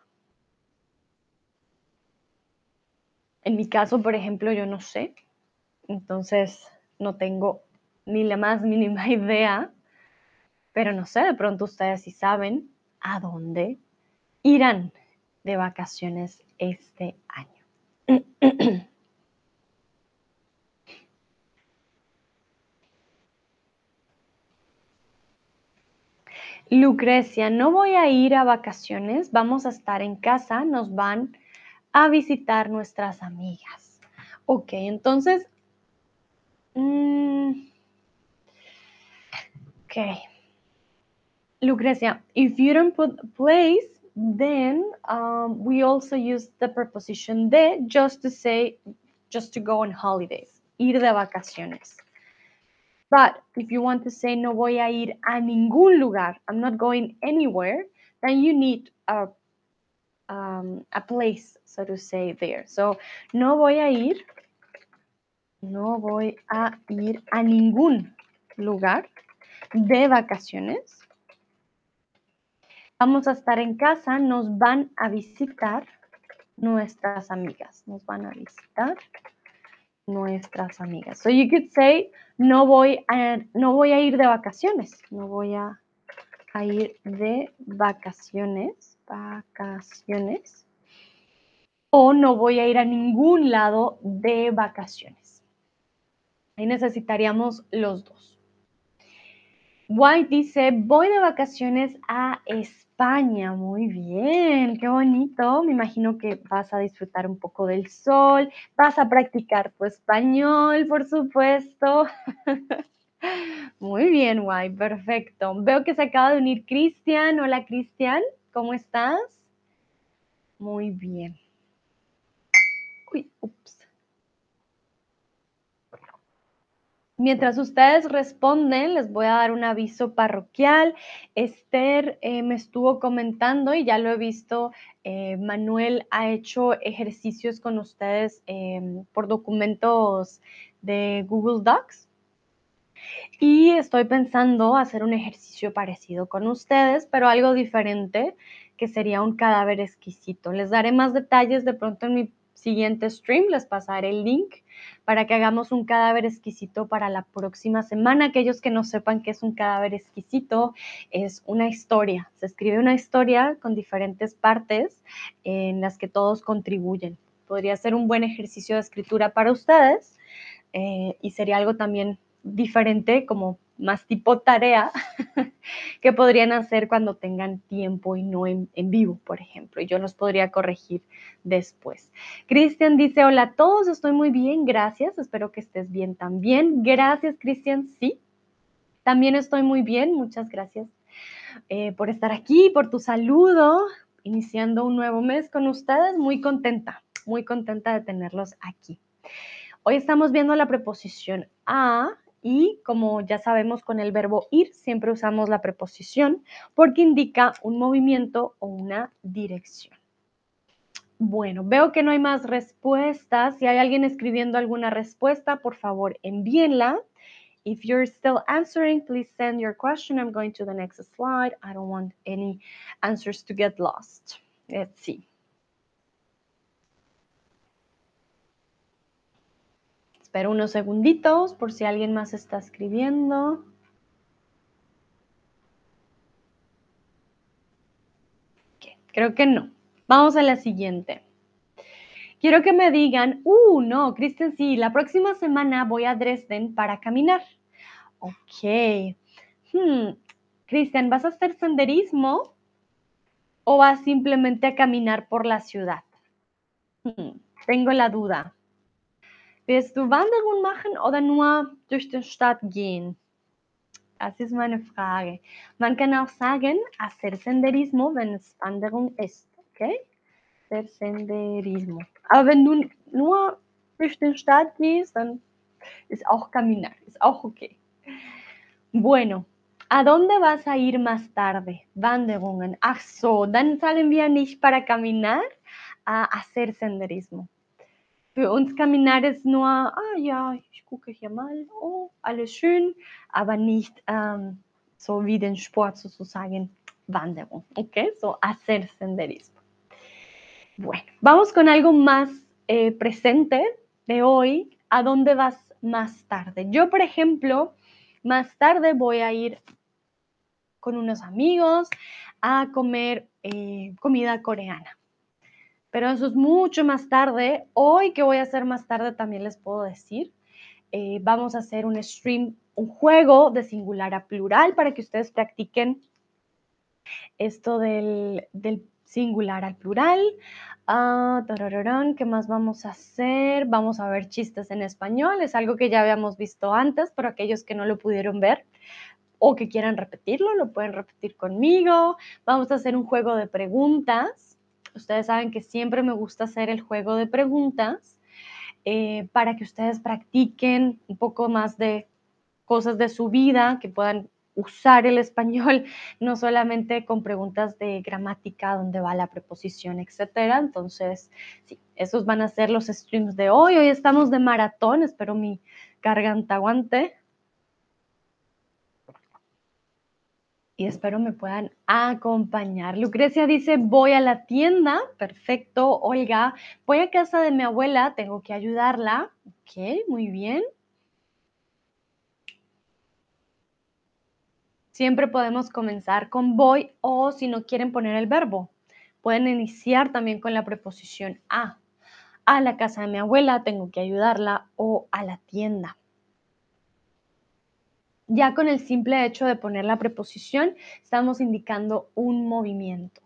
En mi caso, por ejemplo, yo no sé, entonces no tengo ni la más mínima idea, pero no sé, de pronto ustedes sí saben a dónde irán de vacaciones este año. Lucrecia, no voy a ir a vacaciones, vamos a estar en casa, nos van a visitar nuestras amigas. Ok, entonces... Mm, ok. Lucrecia, if you don't put place, then um, we also use the preposition de just to say, just to go on holidays, ir de vacaciones. But if you want to say no voy a ir a ningún lugar, I'm not going anywhere, then you need a, um, a place, so to say, there. So, no voy a ir, no voy a ir a ningún lugar de vacaciones. Vamos a estar en casa, nos van a visitar nuestras amigas, nos van a visitar nuestras amigas. So you could say, no voy a, no voy a ir de vacaciones, no voy a, a ir de vacaciones, vacaciones, o no voy a ir a ningún lado de vacaciones. Ahí necesitaríamos los dos. White dice, voy de vacaciones a España. Muy bien, qué bonito. Me imagino que vas a disfrutar un poco del sol, vas a practicar tu español, por supuesto. Muy bien, White, perfecto. Veo que se acaba de unir Cristian. Hola, Cristian, ¿cómo estás? Muy bien. Uy, ups. Mientras ustedes responden, les voy a dar un aviso parroquial. Esther eh, me estuvo comentando y ya lo he visto, eh, Manuel ha hecho ejercicios con ustedes em, por documentos de Google Docs. Y estoy pensando hacer un ejercicio parecido con ustedes, pero algo diferente, que sería un cadáver exquisito. Les daré más detalles de pronto en mi siguiente stream, les pasaré el link para que hagamos un cadáver exquisito para la próxima semana. Aquellos que no sepan qué es un cadáver exquisito, es una historia. Se escribe una historia con diferentes partes en las que todos contribuyen. Podría ser un buen ejercicio de escritura para ustedes eh, y sería algo también diferente como más tipo tarea que podrían hacer cuando tengan tiempo y no en, vivo, por ejemplo. Y yo los podría corregir después. Cristian dice, hola a todos, estoy muy bien, gracias, espero que estés bien también. Gracias, Cristian, sí, también estoy muy bien, muchas gracias eh, por estar aquí, por tu saludo, iniciando un nuevo mes con ustedes, muy contenta, muy contenta de tenerlos aquí. Hoy estamos viendo la preposición a y como ya sabemos con el verbo ir siempre usamos la preposición porque indica un movimiento o una dirección. Bueno, veo que no hay más respuestas. Si hay alguien escribiendo alguna respuesta, por favor envíenla. If you're still answering, please send your question. I'm going to the next slide. I don't want any answers to get lost. Let's see. Espero unos segunditos por si alguien más está escribiendo. creo que no. Vamos a la siguiente. Quiero que me digan, uh, no, Kristen, sí, la próxima semana voy a Dresden para caminar. Ok. Hmm. ¿vas a hacer senderismo o vas simplemente a caminar por la ciudad? Hmm. Tengo la duda. Wirst du Wanderung machen oder nur durch die Stadt gehen? Das ist meine Frage. Man kann auch sagen, hacer senderismo, wenn es Wanderung ist. Okay? Hacer senderismo. Aber wenn du nur durch die Stadt gehst, dann ist auch caminar. Ist auch okay. Bueno, ¿a dónde vas a ir más tarde? Wanderungen. Ach so, dann sagen wir nicht para caminar, a hacer senderismo. Für uns Caminar ist nur, ah ja, ich gucke hier mal, oh, alles schön, aber nicht ähm, so wie den Sport sozusagen Wanderung, ¿ok? So hacer senderismo. Bueno, vamos con algo más eh, presente de hoy. ¿A dónde vas más tarde? Yo, por ejemplo, más tarde voy a ir con unos amigos a comer eh, comida coreana pero eso es mucho más tarde. Hoy, que voy a hacer más tarde, también les puedo decir. Eh, vamos a hacer un stream, un juego de singular a plural para que ustedes practiquen esto del, singular al plural. Ah, ¿Qué más vamos a hacer? Vamos a ver chistes en español. Es algo que ya habíamos visto antes, pero aquellos que no lo pudieron ver o que quieran repetirlo, lo pueden repetir conmigo. Vamos a hacer un juego de preguntas Ustedes saben que siempre me gusta hacer el juego de preguntas eh, para que ustedes practiquen un poco más de cosas de su vida, que puedan usar el español, no solamente con preguntas de gramática, dónde va la preposición, etcétera. Entonces, sí, esos van a ser los streams de hoy. Hoy estamos de maratón, espero mi garganta aguante. Y espero me puedan acompañar. Lucrecia dice, voy a la tienda, perfecto. Olga, voy a casa de mi abuela, tengo que ayudarla. Ok, muy bien. Siempre podemos comenzar con voy o si no quieren poner el verbo, pueden iniciar también con la preposición a. A la casa de mi abuela, tengo que ayudarla o a la tienda. Ya con el simple hecho de poner la preposición, estamos indicando un movimiento.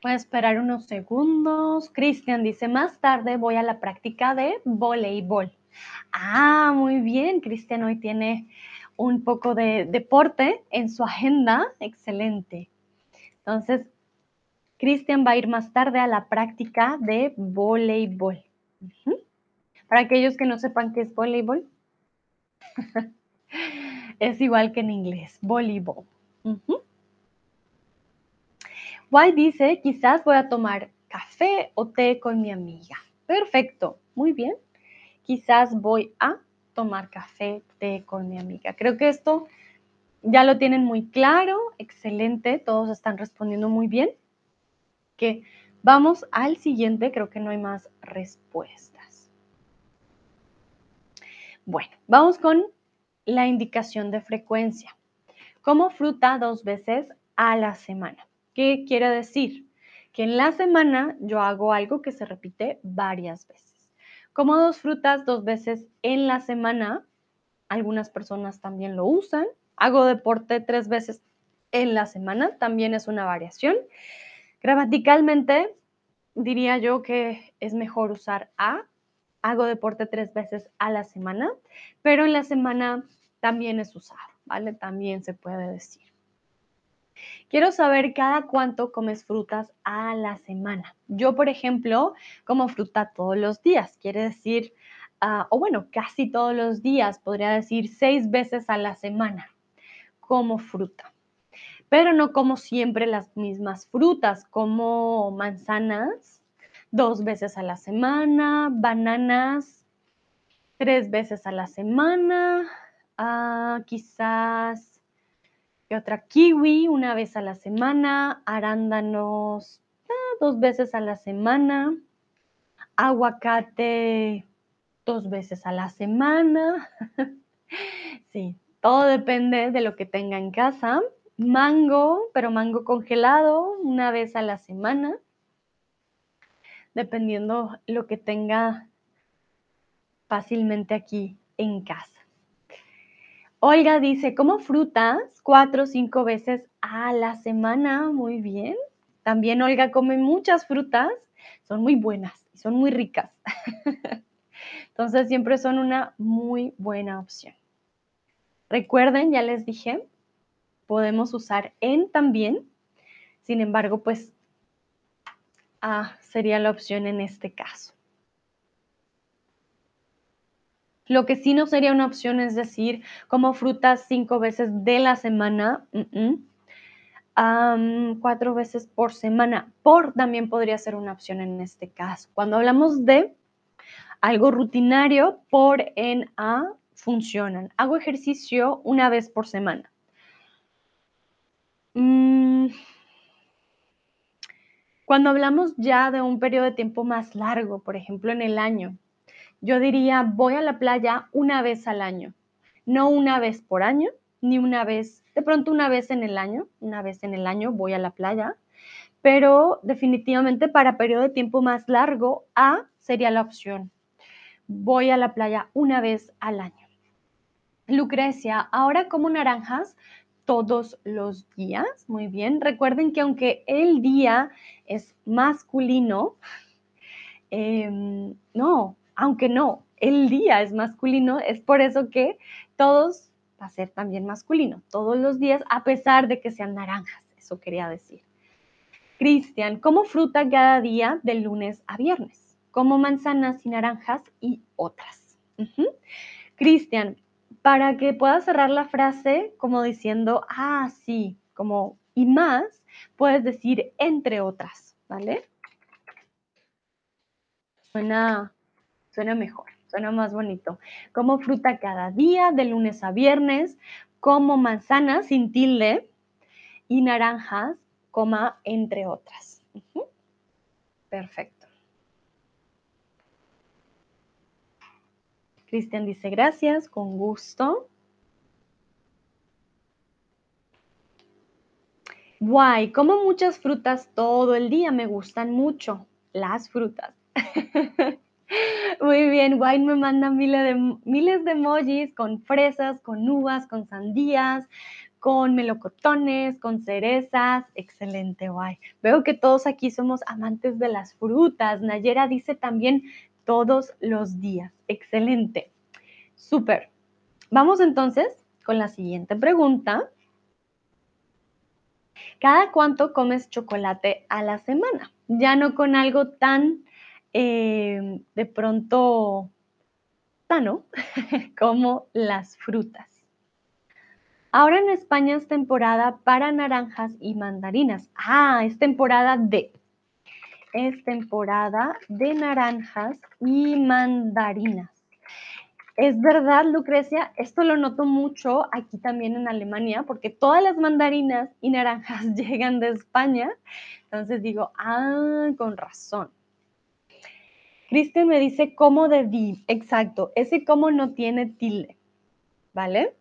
Voy a esperar unos segundos. Cristian dice, más tarde voy a la práctica de voleibol. Ah, muy bien. Cristian hoy tiene un poco de deporte en su agenda. Excelente. Entonces, Cristian va a ir más tarde a la práctica de voleibol. Para aquellos que no sepan qué es voleibol, es igual que en inglés, voleibol. Why dice, quizás voy a tomar café o té con mi amiga. Perfecto, muy bien. Quizás voy a tomar café, té con mi amiga. Creo que esto ya lo tienen muy claro, excelente, todos están respondiendo muy bien. Que vamos al siguiente, creo que no hay más respuestas. Bueno, vamos con la indicación de frecuencia. Como fruta dos veces a la semana. ¿Qué quiere decir? que en la semana yo hago algo que se repite varias veces. Como dos frutas dos veces en la semana, algunas personas también lo usan. Hago deporte tres veces en la semana, también es una variación. Gramaticalmente, diría yo que es mejor usar a. Hago deporte tres veces a la semana, pero en la semana también es usado, ¿vale? También se puede decir. Quiero saber cada cuánto comes frutas a la semana. Yo, por ejemplo, como fruta todos los días. Quiere decir, ah, o bueno, casi todos los días, podría decir seis veces a la semana como fruta. Pero no como siempre las mismas frutas, como manzanas dos veces a la semana, bananas tres veces a la semana, ah, quizás y otra kiwi una vez a la semana, arándanos dos veces a la semana, aguacate dos veces a la semana. sí, todo depende de lo que tenga en casa. Mango, pero mango congelado una vez a la semana, dependiendo lo que tenga fácilmente aquí en casa. Olga dice, como frutas cuatro o cinco veces a la semana. Muy bien. También Olga come muchas frutas. Son muy buenas y son muy ricas. Entonces siempre son una muy buena opción. Recuerden, ya les dije, podemos usar en también. Sin embargo, pues ah, sería la opción en este caso. Lo que sí no sería una opción es decir, como frutas cinco veces de la semana, cuatro veces por semana. Por también podría ser una opción en este caso. Cuando hablamos de algo rutinario, por en a funcionan. Hago ejercicio una vez por semana. Mm, cuando hablamos ya de un periodo de tiempo más largo, por ejemplo en el año, yo diría, voy a la playa una vez al año, no una vez por año, ni una vez, de pronto una vez en el año, una vez en el año voy a la playa, pero definitivamente para periodo de tiempo más largo, A sería la opción. Voy a la playa una vez al año. Lucrecia, ahora como naranjas todos los días. Muy bien. Recuerden que aunque el día es masculino, em, no, aunque no, el día es masculino, es por eso que todos va a ser también masculino, todos los días, a pesar de que sean naranjas, eso quería decir. Cristian, como fruta cada día de lunes a viernes, como manzanas y naranjas y otras. Cristian, para que puedas cerrar la frase como diciendo, ah, sí, como y más, puedes decir entre otras, ¿vale? Suena suena mejor, suena más bonito. Como fruta cada día, de lunes a viernes, como manzanas sin tilde y naranjas, coma entre otras. Perfecto. Cristian dice gracias, con gusto. Guay, como muchas frutas todo el día, me gustan mucho las frutas. Muy bien, Wine me manda miles de, miles de emojis con fresas, con uvas, con sandías, con melocotones, con cerezas. Excelente, guay. Veo que todos aquí somos amantes de las frutas. Nayera dice también todos los días. Excelente. Súper. Vamos entonces con la siguiente pregunta. ¿Cada cuánto comes chocolate a la semana? Ya no con algo tan Em, de pronto sano como las frutas. Ahora en España es temporada para naranjas y mandarinas. Ah, es temporada de. Es temporada de naranjas y mandarinas. Es verdad, Lucrecia, esto lo noto mucho aquí también en Alemania, porque todas las mandarinas y naranjas llegan de España. Entonces digo, ah, con razón. Cristian me dice cómo de di. Exacto, ese cómo no tiene tilde, ¿vale?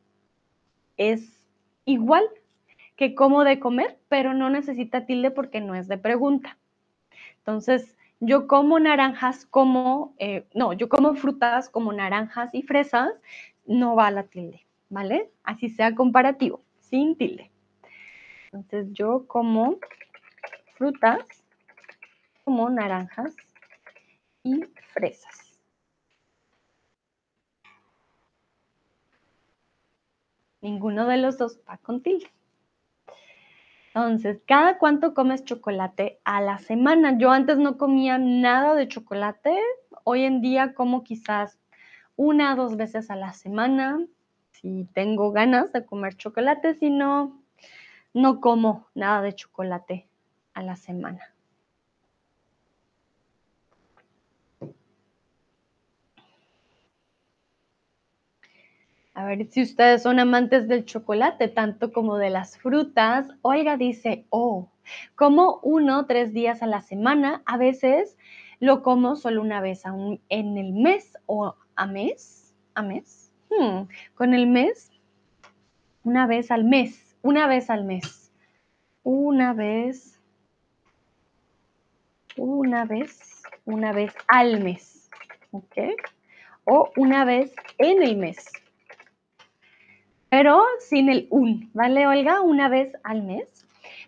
Es igual que cómo de comer, pero no necesita tilde porque no es de pregunta. Entonces, yo como naranjas como, eh, no, yo como frutas como naranjas y fresas, no va la tilde, ¿vale? Así sea comparativo, sin tilde. Entonces, yo como frutas como naranjas y fresas. Ninguno de los dos va con tilde. Entonces, ¿cada cuánto comes chocolate a la semana? Yo antes no comía nada de chocolate. Hoy en día como quizás una o dos veces a la semana. Si tengo ganas de comer chocolate, si no, no como nada de chocolate a la semana. A ver si ustedes son amantes del chocolate, tanto como de las frutas. Oiga, dice, oh, como uno, tres días a la semana. A veces lo como solo una vez en el mes o a mes. ¿A mes? Hmm, con el mes, una vez al mes. Una vez al mes. Una vez. Una vez. Una vez al mes. ¿Ok? O una vez en el mes pero sin el un, ¿vale, Olga? Una vez al mes,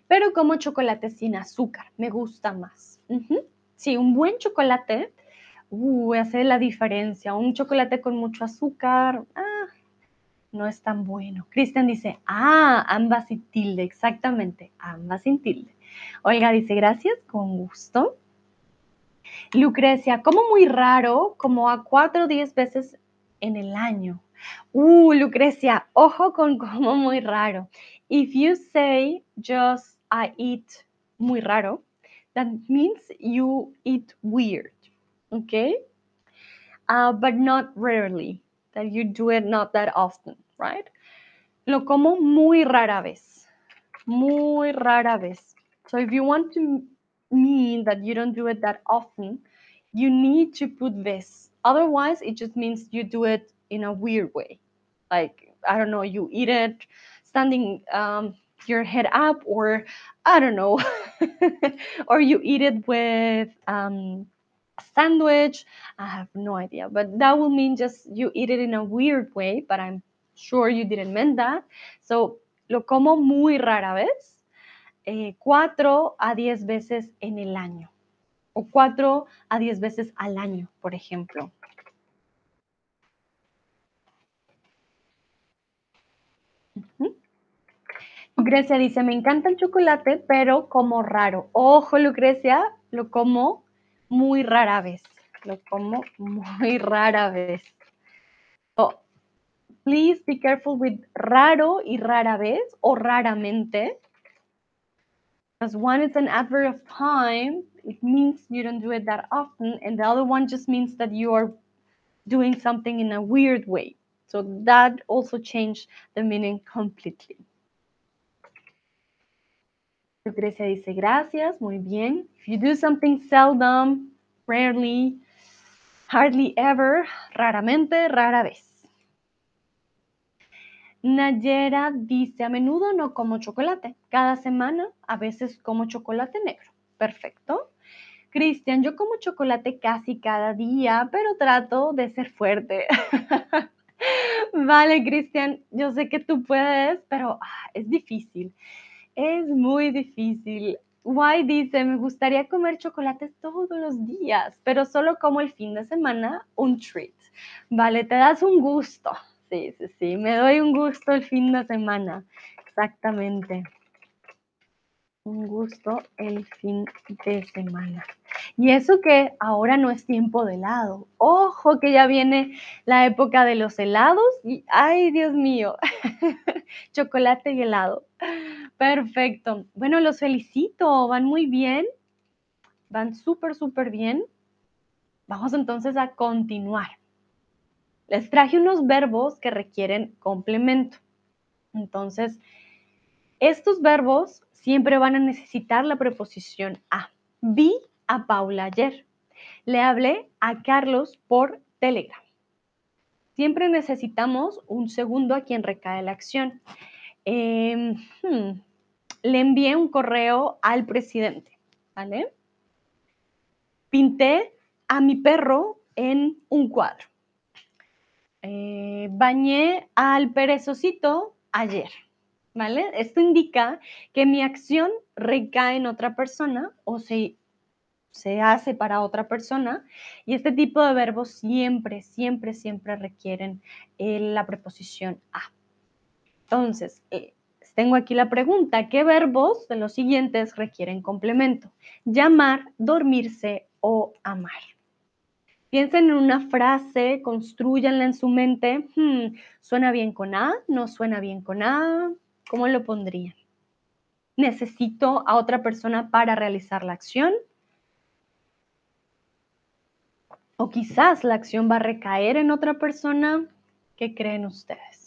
pero como chocolate sin azúcar, me gusta más. Sí, un buen chocolate uh, hace la diferencia. Un chocolate con mucho azúcar, ah, no es tan bueno. Cristian dice, ah, ambas sin tilde, exactamente, ambas sin tilde. Olga dice, gracias, con gusto. Lucrecia, como muy raro, como a cuatro o diez veces en el año. Uh, Lucrecia, ojo con como muy raro. If you say just I eat muy raro, that means you eat weird, okay? Uh, but not rarely, that you do it not that often, right? Lo como muy rara vez, muy rara vez. So if you want to mean that you don't do it that often, you need to put this. Otherwise, it just means you do it in a weird way. Like, I don't know, you eat it standing um, your head up, or I don't know, or you eat it with um, a sandwich. I have no idea, but that will mean just you eat it in a weird way, but I'm sure you didn't mean that. So, lo como muy rara vez, eh, cuatro a diez veces en el año, o cuatro a diez veces al año, por ejemplo. Lucrecia dice, me encanta el chocolate, pero como raro. Ojo, Lucrecia, lo como muy rara vez. Lo como muy rara vez. Oh, please be careful with raro y rara vez o raramente. Because one is an adverb of time, it means you don't do it that often, and the other one just means that you are doing something in a weird way. So that also changed the meaning completely. Lucrecia dice gracias, muy bien. If you do something seldom, rarely, hardly ever, raramente, rara vez. Nayera dice, a menudo no como chocolate. Cada semana a veces como chocolate negro. Perfecto. Cristian, yo como chocolate casi cada día, pero trato de ser fuerte. Vale, Cristian, yo sé que tú puedes, pero ah, es difícil. Es muy difícil. Why dice, me gustaría comer chocolates todos los días, pero solo como el fin de semana un treat. Vale, te das un gusto. Sí, sí, sí, me doy un gusto el fin de semana. Exactamente. Un gusto el fin de semana. Y eso que ahora no es tiempo de helado. Ojo que ya viene la época de los helados y, ay Dios mío, chocolate y helado. Perfecto. Bueno, los felicito, van muy bien, van súper, súper bien. Vamos entonces a continuar. Les traje unos verbos que requieren complemento. Entonces, estos verbos siempre van a necesitar la preposición a. Vi a Paula ayer. Le hablé a Carlos por Telegram. Siempre necesitamos un segundo a quien recae la acción. Em, hmm, le envié un correo al presidente, ¿vale? pinté a mi perro en un cuadro. Eh, bañé al perezosito ayer, Esto indica que mi acción recae en otra persona o se, se hace para otra persona y este tipo de verbos siempre, siempre, siempre requieren eh, la preposición a. Entonces, eh, tengo aquí la pregunta, ¿qué verbos de los siguientes requieren complemento? Llamar, dormirse o amar. Piensen en una frase, construyanla en su mente. Hmm, ¿Suena bien con A? ¿No suena bien con A? ¿Cómo lo pondrían? ¿Necesito a otra persona para realizar la acción? ¿O quizás la acción va a recaer en otra persona? ¿Qué creen ustedes?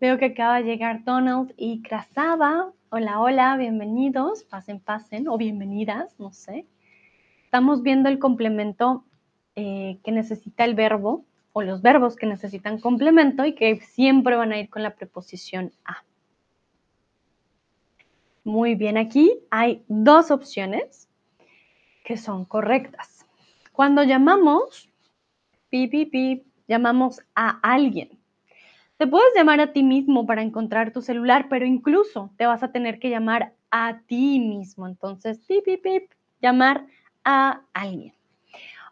Veo que acaba de llegar Donald y Krasava. Hola, hola, bienvenidos. Pasen, pasen, o bienvenidas, no sé. Estamos viendo el complemento eh, que necesita el verbo, o los verbos que necesitan complemento y que siempre van a ir con la preposición a. Muy bien, aquí hay dos opciones que son correctas. Cuando llamamos, pi, pi, pi, llamamos a alguien te puedes llamar a ti mismo para encontrar tu celular, pero incluso te vas a tener que llamar a ti mismo. Entonces, pip, pip, pip, llamar a alguien.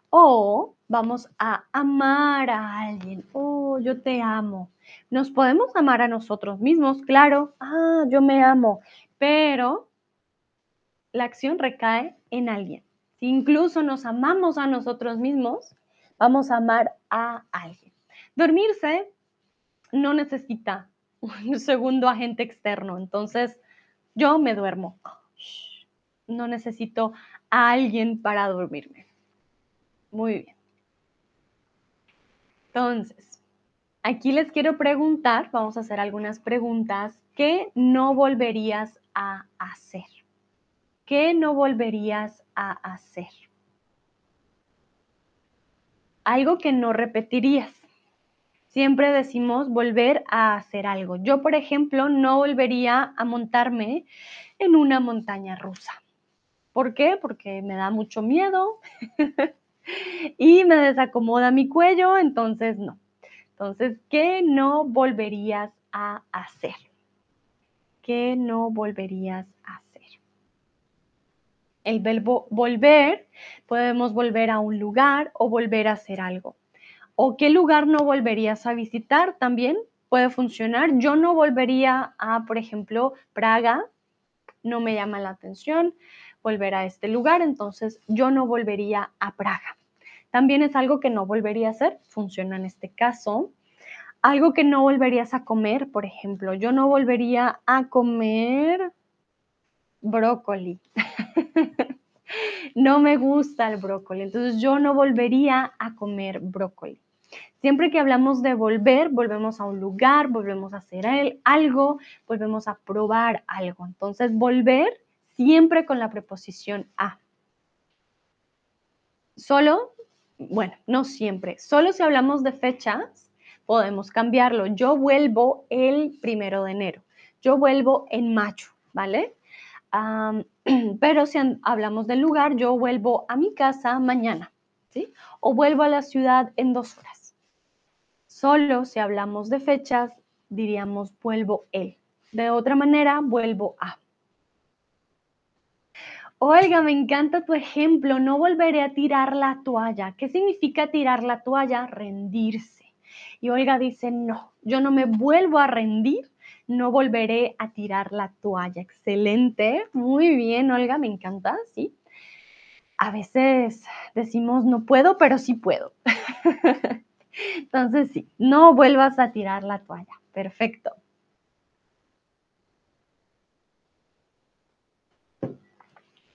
O vamos a amar a alguien. Oh, yo te amo. Nos podemos amar a nosotros mismos, claro. Ah, yo me amo. Pero la acción recae en alguien. Si incluso nos amamos a nosotros mismos, vamos a amar a alguien. Dormirse no necesita un segundo agente externo. Entonces, yo me duermo. No necesito a alguien para dormirme. Muy bien. Entonces, aquí les quiero preguntar, vamos a hacer algunas preguntas, ¿qué no volverías a hacer? ¿Qué no volverías a hacer? Algo que no repetirías siempre decimos volver a hacer algo. Yo, por ejemplo, no volvería a montarme en una montaña rusa. ¿Por qué? Porque me da mucho miedo y me desacomoda mi cuello, entonces no. Entonces, ¿qué no volverías a hacer? ¿Qué no volverías a hacer? El verbo volver, podemos volver a un lugar o volver a hacer algo. ¿O qué lugar no volverías a visitar? También puede funcionar. Yo no volvería a, por ejemplo, Praga. No me llama la atención volver a este lugar, entonces yo no volvería a Praga. También es algo que no volvería a hacer, funciona en este caso. Algo que no volverías a comer, por ejemplo, yo no volvería a comer brócoli. no me gusta el brócoli, entonces yo no volvería a comer brócoli. Siempre que hablamos de volver, volvemos a un lugar, volvemos a hacer algo, volvemos a probar algo. Entonces, volver siempre con la preposición a. Solo, bueno, no siempre, solo si hablamos de fechas, podemos cambiarlo. Yo vuelvo el primero de enero. Yo vuelvo en mayo, ¿vale? pero si hablamos del lugar, yo vuelvo a mi casa mañana, ¿sí? O vuelvo a la ciudad en dos horas. Solo si hablamos de fechas, diríamos vuelvo el. De otra manera, vuelvo a. Olga, me encanta tu ejemplo, no volveré a tirar la toalla. ¿Qué significa tirar la toalla? Rendirse. Y Olga dice, no, yo no me vuelvo a rendir, no volveré a tirar la toalla. Excelente, muy bien, Olga, me encanta, sí. A veces decimos, no puedo, pero sí puedo. Entonces, sí, no vuelvas a tirar la toalla. Perfecto.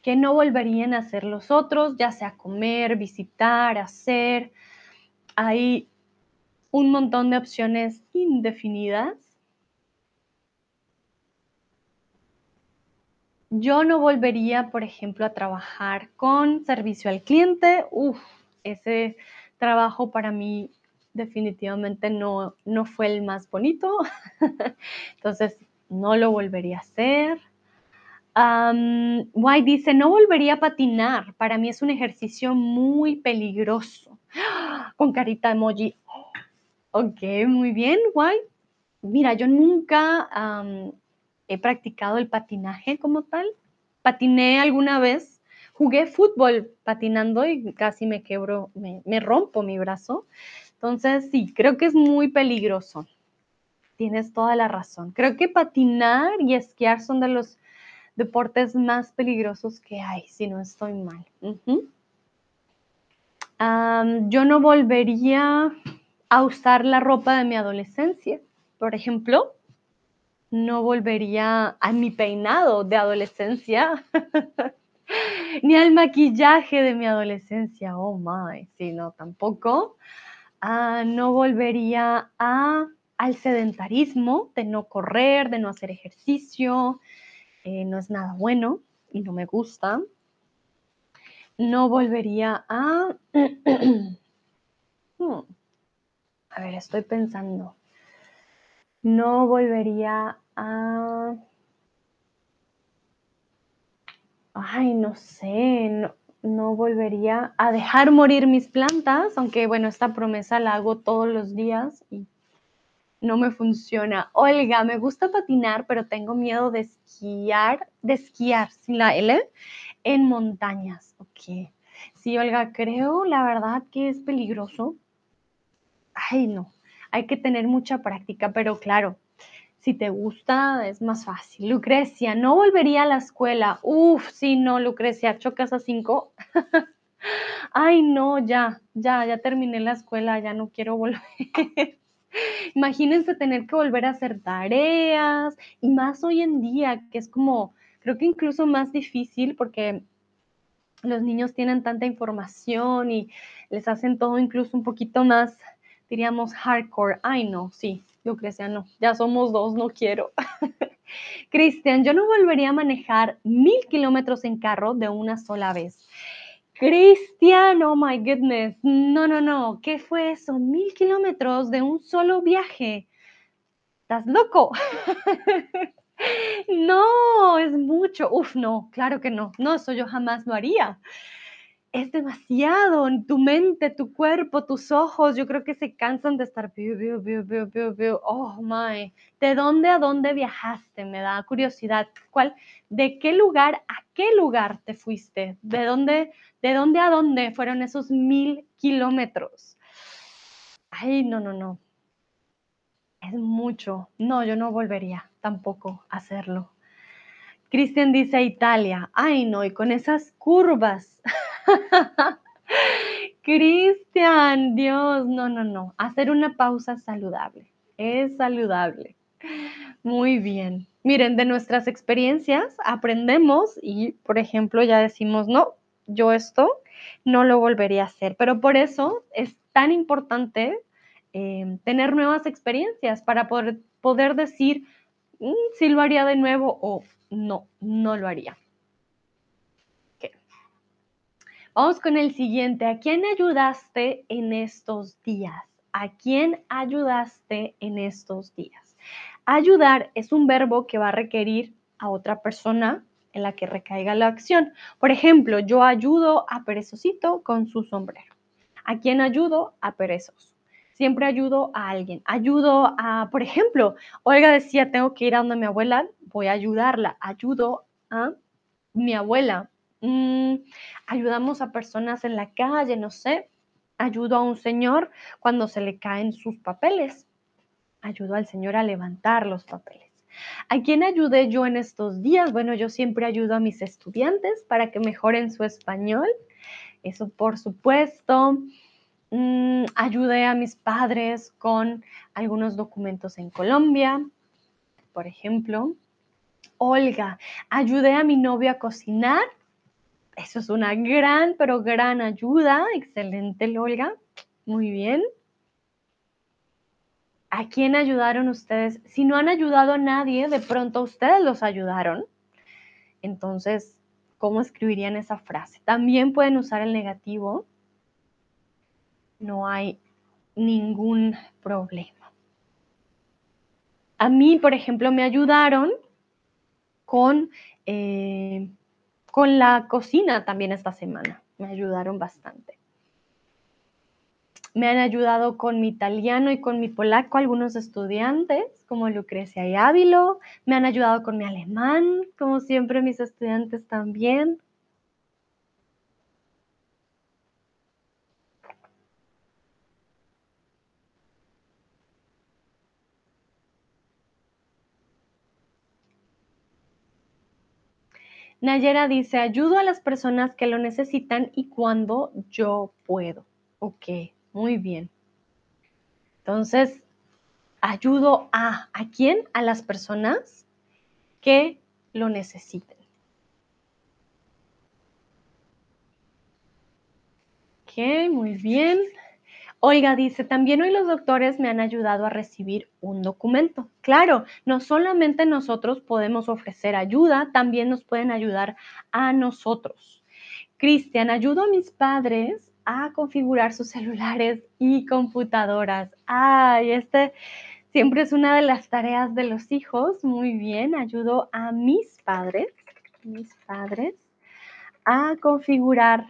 ¿Qué no volverían a hacer los otros, ya sea comer, visitar, hacer. Hay un montón de opciones indefinidas. yo no volvería, por ejemplo, a trabajar con servicio al cliente. Uf, ese trabajo para mí definitivamente no, no fue el más bonito. Entonces, no lo volvería a hacer. Um, White dice, no volvería a patinar. Para mí es un ejercicio muy peligroso. Con carita emoji. Ok, muy bien, White. Mira, yo nunca he practicado el patinaje como tal. Patiné alguna vez, jugué fútbol patinando y casi me quebro, me, me rompo mi brazo. Entonces, sí, creo que es muy peligroso. Tienes toda la razón. Creo que patinar y esquiar son de los deportes más peligrosos que hay, si no estoy mal. yo no volvería a usar la ropa de mi adolescencia. Por ejemplo, no volvería a mi peinado de adolescencia, ni al maquillaje de mi adolescencia. Oh my, sí, no, tampoco. Ah, no volvería a, al sedentarismo de no correr, de no hacer ejercicio, eh, no es nada bueno y no me gusta. No volvería a... Hmm, a ver, estoy pensando. No volvería a... Ay, no sé, no, no volvería a dejar morir mis plantas, aunque bueno, esta promesa la hago todos los días y no me funciona. Olga, me gusta patinar, pero tengo miedo de esquiar, de esquiar sin la L, en montañas. Ok. Sí, Olga, creo la verdad que es peligroso. Ay, no. Hay que tener mucha práctica, pero claro, si te gusta es más fácil. Lucrecia, no volvería a la escuela. Uf, sí, no, Lucrecia, chocas a cinco. Ay, no, ya, ya, ya terminé la escuela, ya no quiero volver. Imagínense tener que volver a hacer tareas y más hoy en día, que es como, creo que incluso más difícil porque los niños tienen tanta información y les hacen todo incluso un poquito más, diríamos, hardcore. Ay, no, sí, Lucrecia, no, ya somos dos, no quiero. Cristian, yo no volvería a manejar mil kilómetros en carro de una sola vez. Cristian, oh my goodness, no, no, no, ¿qué fue eso? Mil kilómetros de un solo viaje. ¿Estás loco? no, es mucho. Uf, no, claro que no. No, eso yo jamás lo haría es demasiado en tu mente, tu cuerpo, tus ojos. Yo creo que se cansan de estar. Oh my. ¿De dónde a dónde viajaste? Me da curiosidad. ¿Cuál? ¿De qué lugar a qué lugar te fuiste? ¿De dónde, de dónde a dónde fueron esos mil kilómetros? Ay, no, no, no. Es mucho. No, yo no volvería tampoco a hacerlo. Cristian dice Italia. Ay, no, y con esas curvas. Cristian, Dios, no, no, no. Hacer una pausa saludable. Es saludable. Muy bien. Miren, de nuestras experiencias aprendemos y, por ejemplo, ya decimos, no, yo esto no lo volvería a hacer. Pero por eso es tan importante em, tener nuevas experiencias para poder, poder decir mm, si lo haría de nuevo o no, no lo haría. Vamos con el siguiente. ¿A quién ayudaste en estos días? ¿A quién ayudaste en estos días? Ayudar es un verbo que va a requerir a otra persona en la que recaiga la acción. Por ejemplo, yo ayudo a Perezosito con su sombrero. ¿A quién ayudo? A Perezos. Siempre ayudo a alguien. Ayudo a, por ejemplo, Olga decía, tengo que ir a donde mi abuela, voy a ayudarla. Ayudo a mi abuela Mm, ayudamos a personas en la calle, no sé, ayudo a un señor cuando se le caen sus papeles, ayudo al señor a levantar los papeles. ¿A quién ayudé yo en estos días? Bueno, yo siempre ayudo a mis estudiantes para que mejoren su español. Eso por supuesto. Mm, ayudé a mis padres con algunos documentos en Colombia, por ejemplo. Olga, ayudé a mi novio a cocinar eso es una gran, pero gran ayuda. Excelente, Olga. Muy bien. ¿A quién ayudaron ustedes? Si no han ayudado a nadie, de pronto ustedes los ayudaron. Entonces, ¿cómo escribirían esa frase? También pueden usar el negativo. No hay ningún problema. A mí, por ejemplo, me ayudaron con, eh, con la cocina también esta semana. Me ayudaron bastante. Me han ayudado con mi italiano y con mi polaco algunos estudiantes, como Lucrecia y Ávilo. Me han ayudado con mi alemán, como siempre mis estudiantes también. Nayera dice, ayudo a las personas que lo necesitan y cuando yo puedo. Ok, muy bien. Entonces, ayudo a, ¿a quién? A las personas que lo necesiten. Ok, muy bien. Olga dice, también hoy los doctores me han ayudado a recibir un documento. Claro, no solamente nosotros podemos ofrecer ayuda, también nos pueden ayudar a nosotros. Cristian, ayudo a mis padres a configurar sus celulares y computadoras. Ay, este siempre es una de las tareas de los hijos. Muy bien, ayudo a mis padres, mis padres, a configurar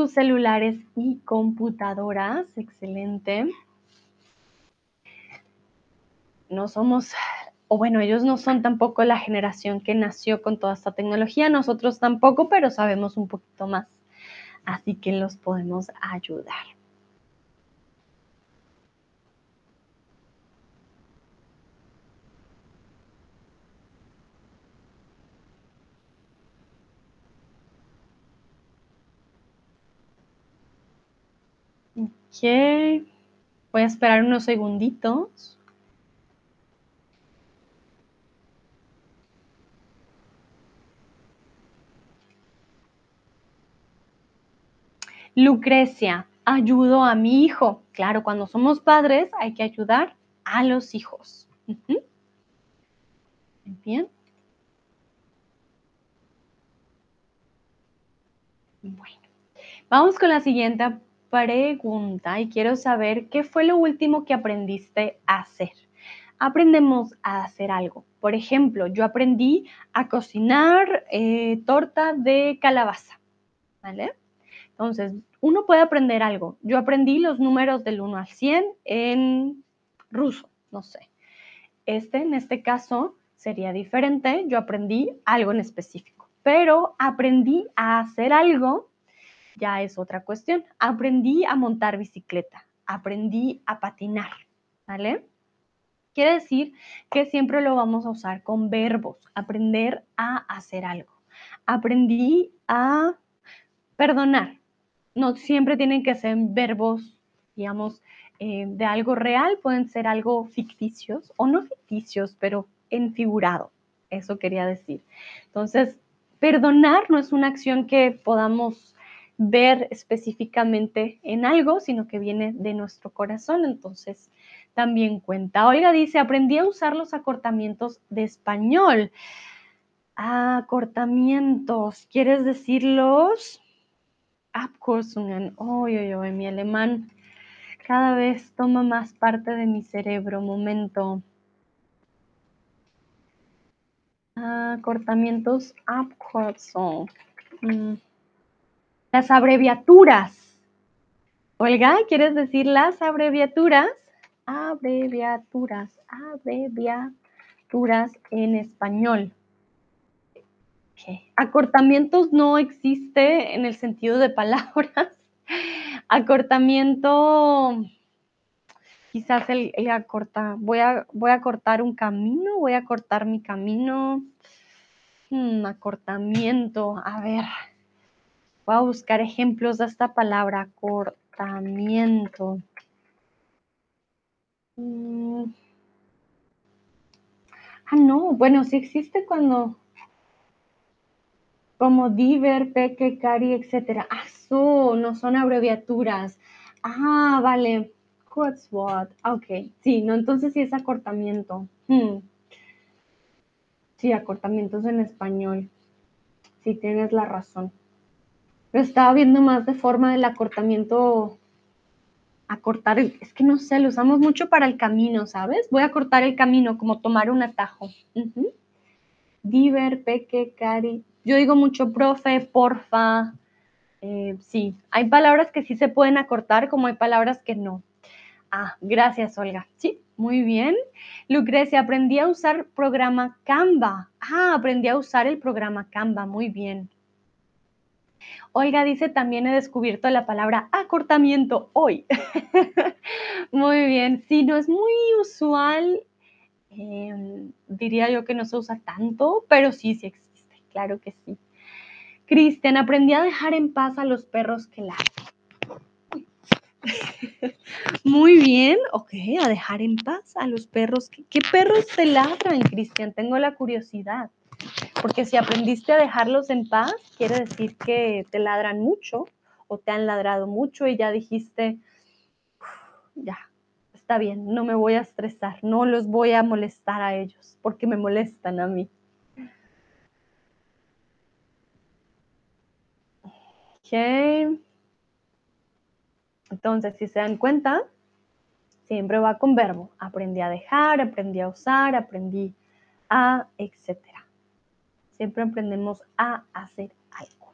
sus celulares y computadoras. Excelente. No somos, o bueno, ellos no son tampoco la generación que nació con toda esta tecnología, nosotros tampoco, pero sabemos un poquito más. Así que los podemos ayudar. Ok. Voy a esperar unos segunditos. Lucrecia, ayudo a mi hijo. Claro, cuando somos padres hay que ayudar a los hijos. Bien. Bueno, vamos con la siguiente pregunta y quiero saber qué fue lo último que aprendiste a hacer. Aprendemos a hacer algo. Por ejemplo, yo aprendí a cocinar eh, torta de calabaza. ¿Vale? Entonces, uno puede aprender algo. Yo aprendí los números del 1 al 100 en ruso, no sé. Este, en este caso, sería diferente. Yo aprendí algo en específico, pero aprendí a hacer algo ya es otra cuestión. Aprendí a montar bicicleta, aprendí a patinar, ¿vale? Quiere decir que siempre lo vamos a usar con verbos, aprender a hacer algo. Aprendí a perdonar. No siempre tienen que ser verbos, digamos, eh, de algo real, pueden ser algo ficticios o no ficticios, pero en figurado. Eso quería decir. Entonces, perdonar no es una acción que podamos ver específicamente en algo, sino que viene de nuestro corazón, entonces también cuenta. Olga dice, aprendí a usar los acortamientos de español. Acortamientos, ¿quieres decirlos? Abkürzungen. Oy, oy, oy, mi alemán cada vez toma más parte de mi cerebro. Momento. Acortamientos, Abkürzung. Mm. Las abreviaturas. Olga, ¿quieres decir las abreviaturas? Abreviaturas, abreviaturas en español. Acortamientos no existe en el sentido de palabras. Acortamiento, quizás el, acorta, voy a, voy a cortar un camino, voy a cortar mi camino. Hmm, acortamiento, a ver. Voy a buscar ejemplos de esta palabra, cortamiento. Mm. Ah, no, bueno, sí existe cuando, como diver, peque, cari, etcétera. Ah, no son abreviaturas. Ah, vale. Kurzwort. Ok, sí, no, entonces sí es acortamiento. Hmm. Sí, acortamientos en español. Sí, tienes la razón. Pero estaba viendo más de forma del acortamiento. Acortar el. Es que no sé, lo usamos mucho para el camino, ¿sabes? Voy a cortar el camino, como tomar un atajo. Diver, peque, cari. Yo digo mucho profe, porfa. Eh, sí, hay palabras que sí se pueden acortar, como hay palabras que no. Ah, gracias, Olga. Sí, muy bien. Lucrecia, aprendí a usar programa Canva. Ah, aprendí a usar el programa Canva. Muy bien. Olga dice, también he descubierto la palabra acortamiento hoy. muy bien. Sí, no es muy usual. Em, diría yo que no se usa tanto, pero sí, sí existe. Claro que sí. Cristian, aprendí a dejar en paz a los perros que ladran. Muy bien, ok, a dejar en paz a los perros. ¿Qué, perros te ladran, Cristian? Tengo la curiosidad. Porque si aprendiste a dejarlos en paz, quiere decir que te ladran mucho o te han ladrado mucho y ya dijiste, ya, está bien, no me voy a estresar, no los voy a molestar a ellos porque me molestan a mí. Ok. Entonces, si se dan cuenta, siempre va con verbo. Aprendí a dejar, aprendí a usar, aprendí a, etc. Siempre aprendemos a hacer algo.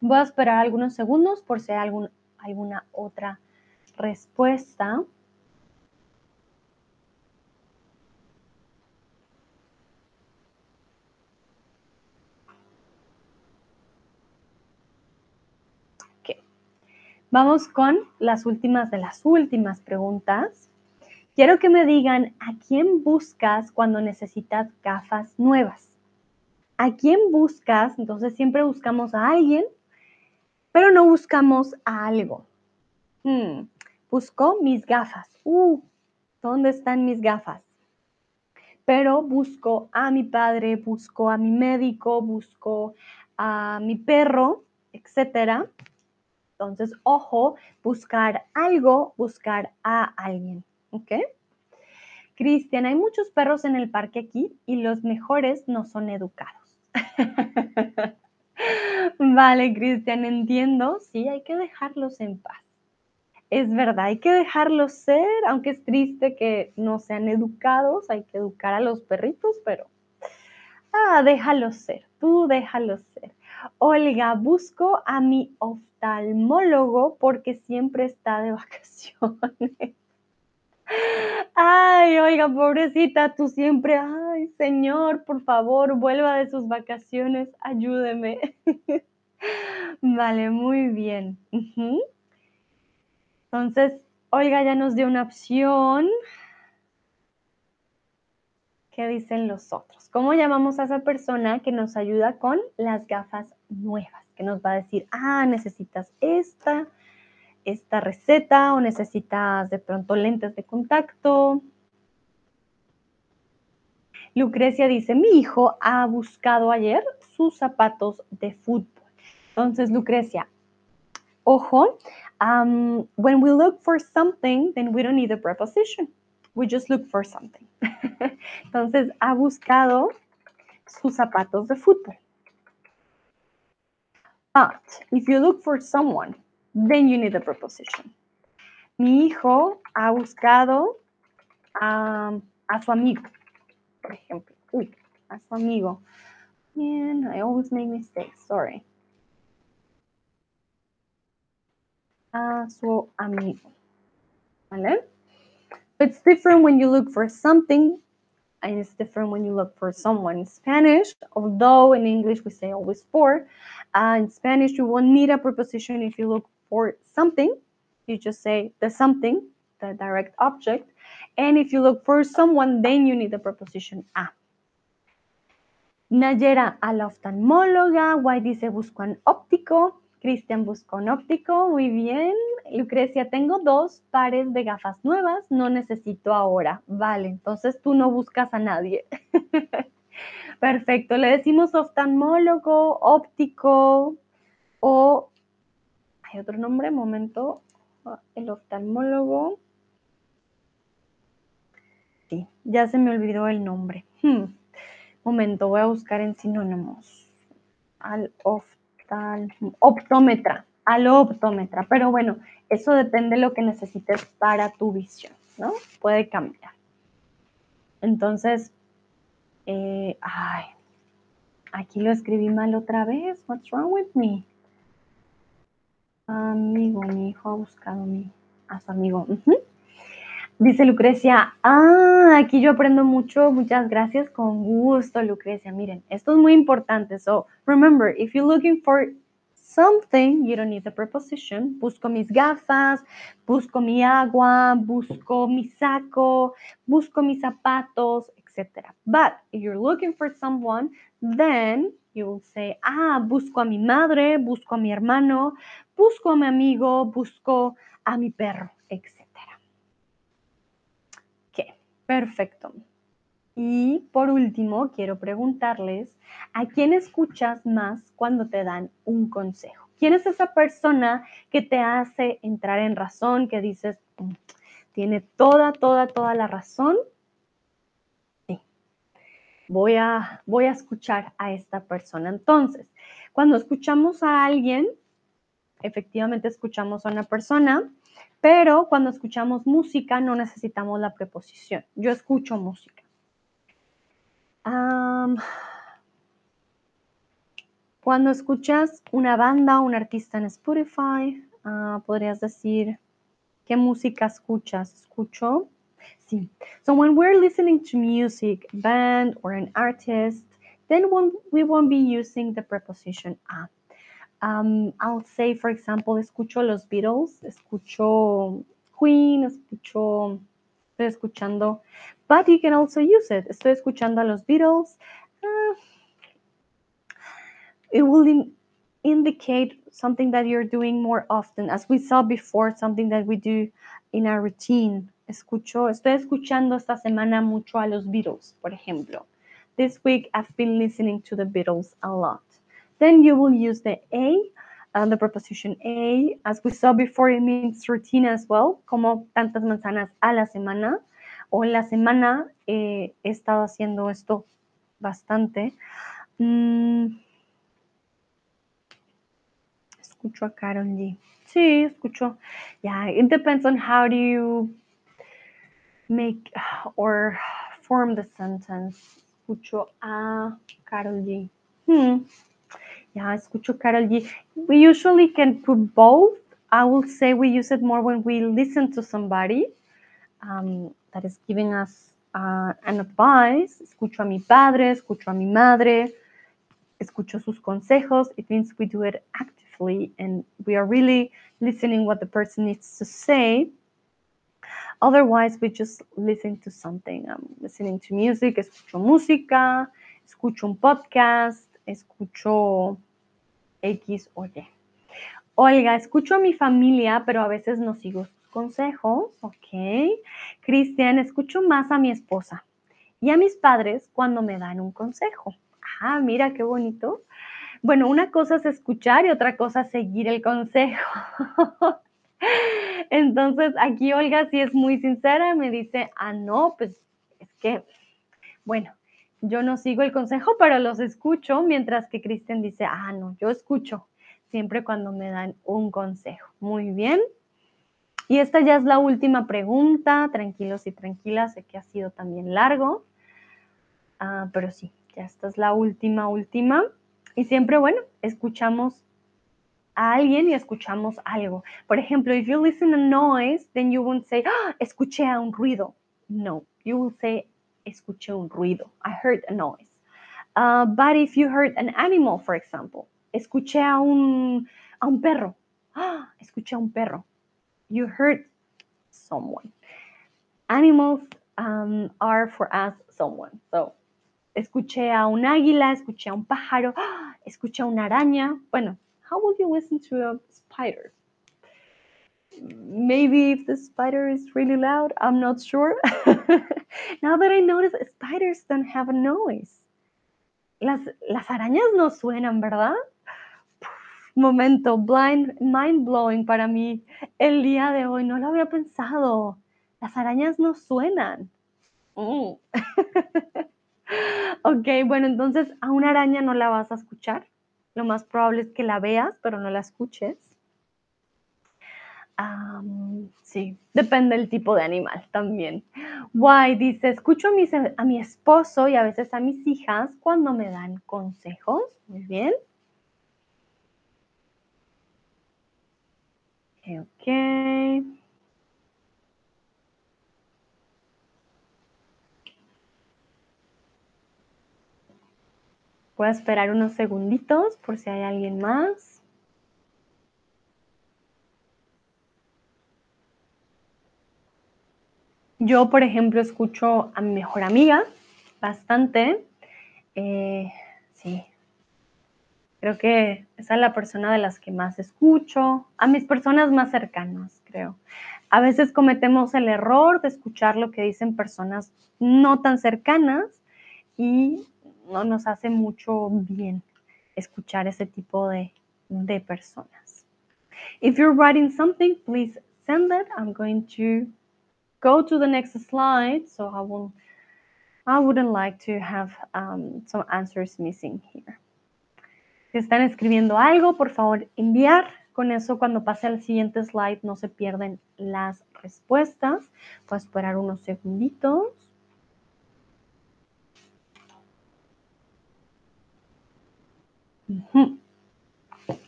Voy a esperar algunos segundos por si hay alguna otra respuesta. Vamos con las últimas de las últimas preguntas. Quiero que me digan a quién buscas cuando necesitas gafas nuevas. ¿A quién buscas? Entonces siempre buscamos a alguien, pero no buscamos a algo. Hmm, busco mis gafas. Uh, ¿dónde están mis gafas? Pero busco a mi padre, busco a mi médico, busco a mi perro, etcétera. Entonces, ojo, buscar algo, buscar a alguien. ¿Ok? Cristian, hay muchos perros en el parque aquí y los mejores no son educados. vale, Cristian, entiendo. Sí, hay que dejarlos en paz. Es verdad, hay que dejarlos ser, aunque es triste que no sean educados, hay que educar a los perritos, pero ah, déjalos ser, tú déjalos ser. Olga, busco a mi oftalmólogo porque siempre está de vacaciones. Ay, oiga, pobrecita, tú siempre, ay, señor, por favor, vuelva de sus vacaciones, ayúdeme. Vale, muy bien. Entonces, Olga ya nos dio una opción. ¿Qué dicen los otros? ¿Cómo llamamos a esa persona que nos ayuda con las gafas nuevas? Que nos va a decir, ah, necesitas esta, esta receta o necesitas de pronto lentes de contacto. Lucrecia dice, mi hijo ha buscado ayer sus zapatos de fútbol. Entonces, Lucrecia, ojo, um, when we look for something, then we don't need a preposition. We just look for something. Entonces, ha buscado sus zapatos de fútbol. But if you look for someone, then you need a preposition. Mi hijo ha buscado a su amigo, por ejemplo. Uy, a su amigo. Man, I always make mistakes, sorry. A su amigo. ¿Vale? It's different when you look for something and it's different when you look for someone. In Spanish, although in English we say always for, uh, in Spanish you won't need a preposition if you look for something. You just say the something, the direct object. And if you look for someone, then you need the preposition a. Nayera a la oftalmóloga, White dice busco un óptico, Cristian buscó un óptico, muy bien. Lucrecia, tengo dos pares de gafas nuevas, no necesito ahora. Vale, entonces tú no buscas a nadie. Perfecto, le decimos oftalmólogo, óptico o... ¿Hay otro nombre? Momento. El oftalmólogo. Sí, ya se me olvidó el nombre. Hmm. Momento, voy a buscar en sinónimos. Al oftal, optómetra, al optómetra. Pero bueno, eso depende de lo que necesites para tu visión, ¿no? Puede cambiar. Entonces, eh, ay, aquí lo escribí mal otra vez. What's wrong with me? Amigo, mi hijo ha buscado mi, a su amigo. Dice Lucrecia, ah, aquí yo aprendo mucho, muchas gracias, con gusto, Lucrecia. Miren, esto es muy importante. So, remember, if you're looking for something, you don't need the preposition. Busco mis gafas, busco mi agua, busco mi saco, busco mis zapatos, etc. But if you're looking for someone, then you will say, ah, busco a mi madre, busco a mi hermano, busco a mi amigo, busco a mi perro, etc. Perfecto. Y por último, quiero preguntarles, ¿a quién escuchas más cuando te dan un consejo? ¿Quién es esa persona que te hace entrar en razón, que dices, mm, tiene toda, toda, toda la razón? Sí. Voy a, voy a escuchar a esta persona. Entonces, cuando escuchamos a alguien, efectivamente escuchamos a una persona, pero cuando escuchamos música no necesitamos la preposición. Yo escucho música. cuando escuchas una banda o un artista en Spotify, ah, podrías decir, ¿qué música escuchas? Escucho. Sí. So when we're listening to music, band or an artist, then we won't be using the preposition a. Um, I'll say, for example, escucho los Beatles, escucho Queen, escucho, estoy escuchando, but you can also use it. Estoy escuchando a los Beatles. Uh, it will in, indicate something that you're doing more often, as we saw before, something that we do in our routine. Escucho, estoy escuchando esta semana mucho a los Beatles, por ejemplo. This week I've been listening to the Beatles a lot. Then you will use the a, the preposition a. As we saw before, it means routine as well, como tantas manzanas a la semana. O en la semana eh, he estado haciendo esto bastante. Mm. Escucho a Carol G. Sí, escucho. Yeah, it depends on how do you make or form the sentence. Escucho a Carol G. Hmm. Yeah, escucho Carol G. We usually can put both. I will say we use it more when we listen to somebody um, that is giving us uh, an advice. Escucho a mi padre, escucho a mi madre, escucho sus consejos. It means we do it actively and we are really listening what the person needs to say. Otherwise, we just listen to something. I'm listening to music, escucho música, escucho un podcast, escucho X o Y. Oiga, escucho a mi familia, pero a veces no sigo sus consejos, ok. Cristian, escucho más a mi esposa y a mis padres cuando me dan un consejo. Ah, mira qué bonito. Bueno, una cosa es escuchar y otra cosa es seguir el consejo. Entonces, aquí Olga sí es muy sincera, me dice, ah, no, pues es que, bueno, yo no sigo el consejo, pero los escucho, mientras que Cristian dice, ah, no, yo escucho siempre cuando me dan un consejo. Muy bien. Y esta ya es la última pregunta, tranquilos y tranquilas, sé que ha sido también largo, ah, pero sí, ya esta es la última, última. Y siempre, bueno, escuchamos a alguien y escuchamos algo. Por ejemplo, if you listen a noise, then you won't say, ah, escuché a un ruido. No, you will say, escuché un ruido. I heard a noise. Uh, but if you heard an animal, for example, escuché a un, a un perro. Ah, escuché a un perro. You heard someone. Animals um, are for us someone. So, escuché a un águila, escuché a un pájaro, ah, escuché a una araña. Bueno, how would you listen to a spider? maybe if the spider is really loud, I'm not sure. now that I notice, spiders don't have a noise. Las, las arañas no suenan, ¿verdad? Momento, blind, mind blowing para mí el día de hoy. No lo había pensado. Las arañas no suenan. Mm. ok, bueno, entonces a una araña no la vas a escuchar. Lo más probable es que la veas, pero no la escuches. Sí, depende del tipo de animal también. Guay, dice, escucho a, a mi esposo y a veces a mis hijas cuando me dan consejos. Muy bien. Ok. Voy a esperar unos segunditos por si hay alguien más. Yo, por ejemplo, escucho a mi mejor amiga bastante. Eh, sí, creo que esa es la persona de las que más escucho, a mis personas más cercanas, creo. A veces cometemos el error de escuchar lo que dicen personas no tan cercanas y no nos hace mucho bien escuchar ese tipo de, de personas. If you're writing something, please send it. I'm going to go to the next slide, so I won't. I wouldn't like to have um, some answers missing here. Si están escribiendo algo, por favor, enviar. Con eso, cuando pase al siguiente slide, no se pierden las respuestas. Voy a esperar unos segunditos.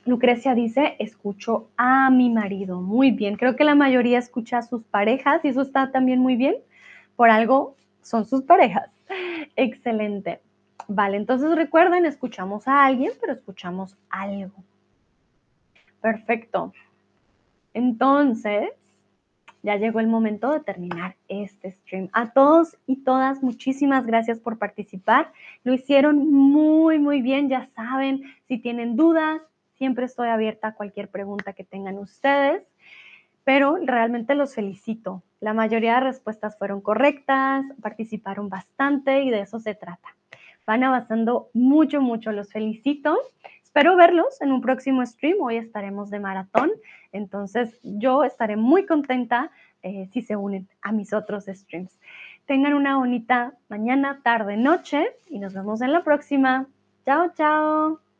Lucrecia dice, escucho a mi marido. Muy bien, creo que la mayoría escucha a sus parejas y eso está también muy bien. Por algo son sus parejas. Excelente. Vale, entonces recuerden, escuchamos a alguien, pero escuchamos algo. Perfecto. Entonces, ya llegó el momento de terminar este stream. A todos y todas, muchísimas gracias por participar. Lo hicieron muy, muy bien. Ya saben, si tienen dudas, siempre estoy abierta a cualquier pregunta que tengan ustedes. Pero realmente los felicito. La mayoría de respuestas fueron correctas, participaron bastante y de eso se trata. Van avanzando mucho, mucho. Los felicito. Espero verlos en un próximo stream. Hoy estaremos de maratón. Entonces yo estaré muy contenta eh, si se unen a mis otros streams. Tengan una bonita mañana, tarde, noche y nos vemos en la próxima. Chao, chao.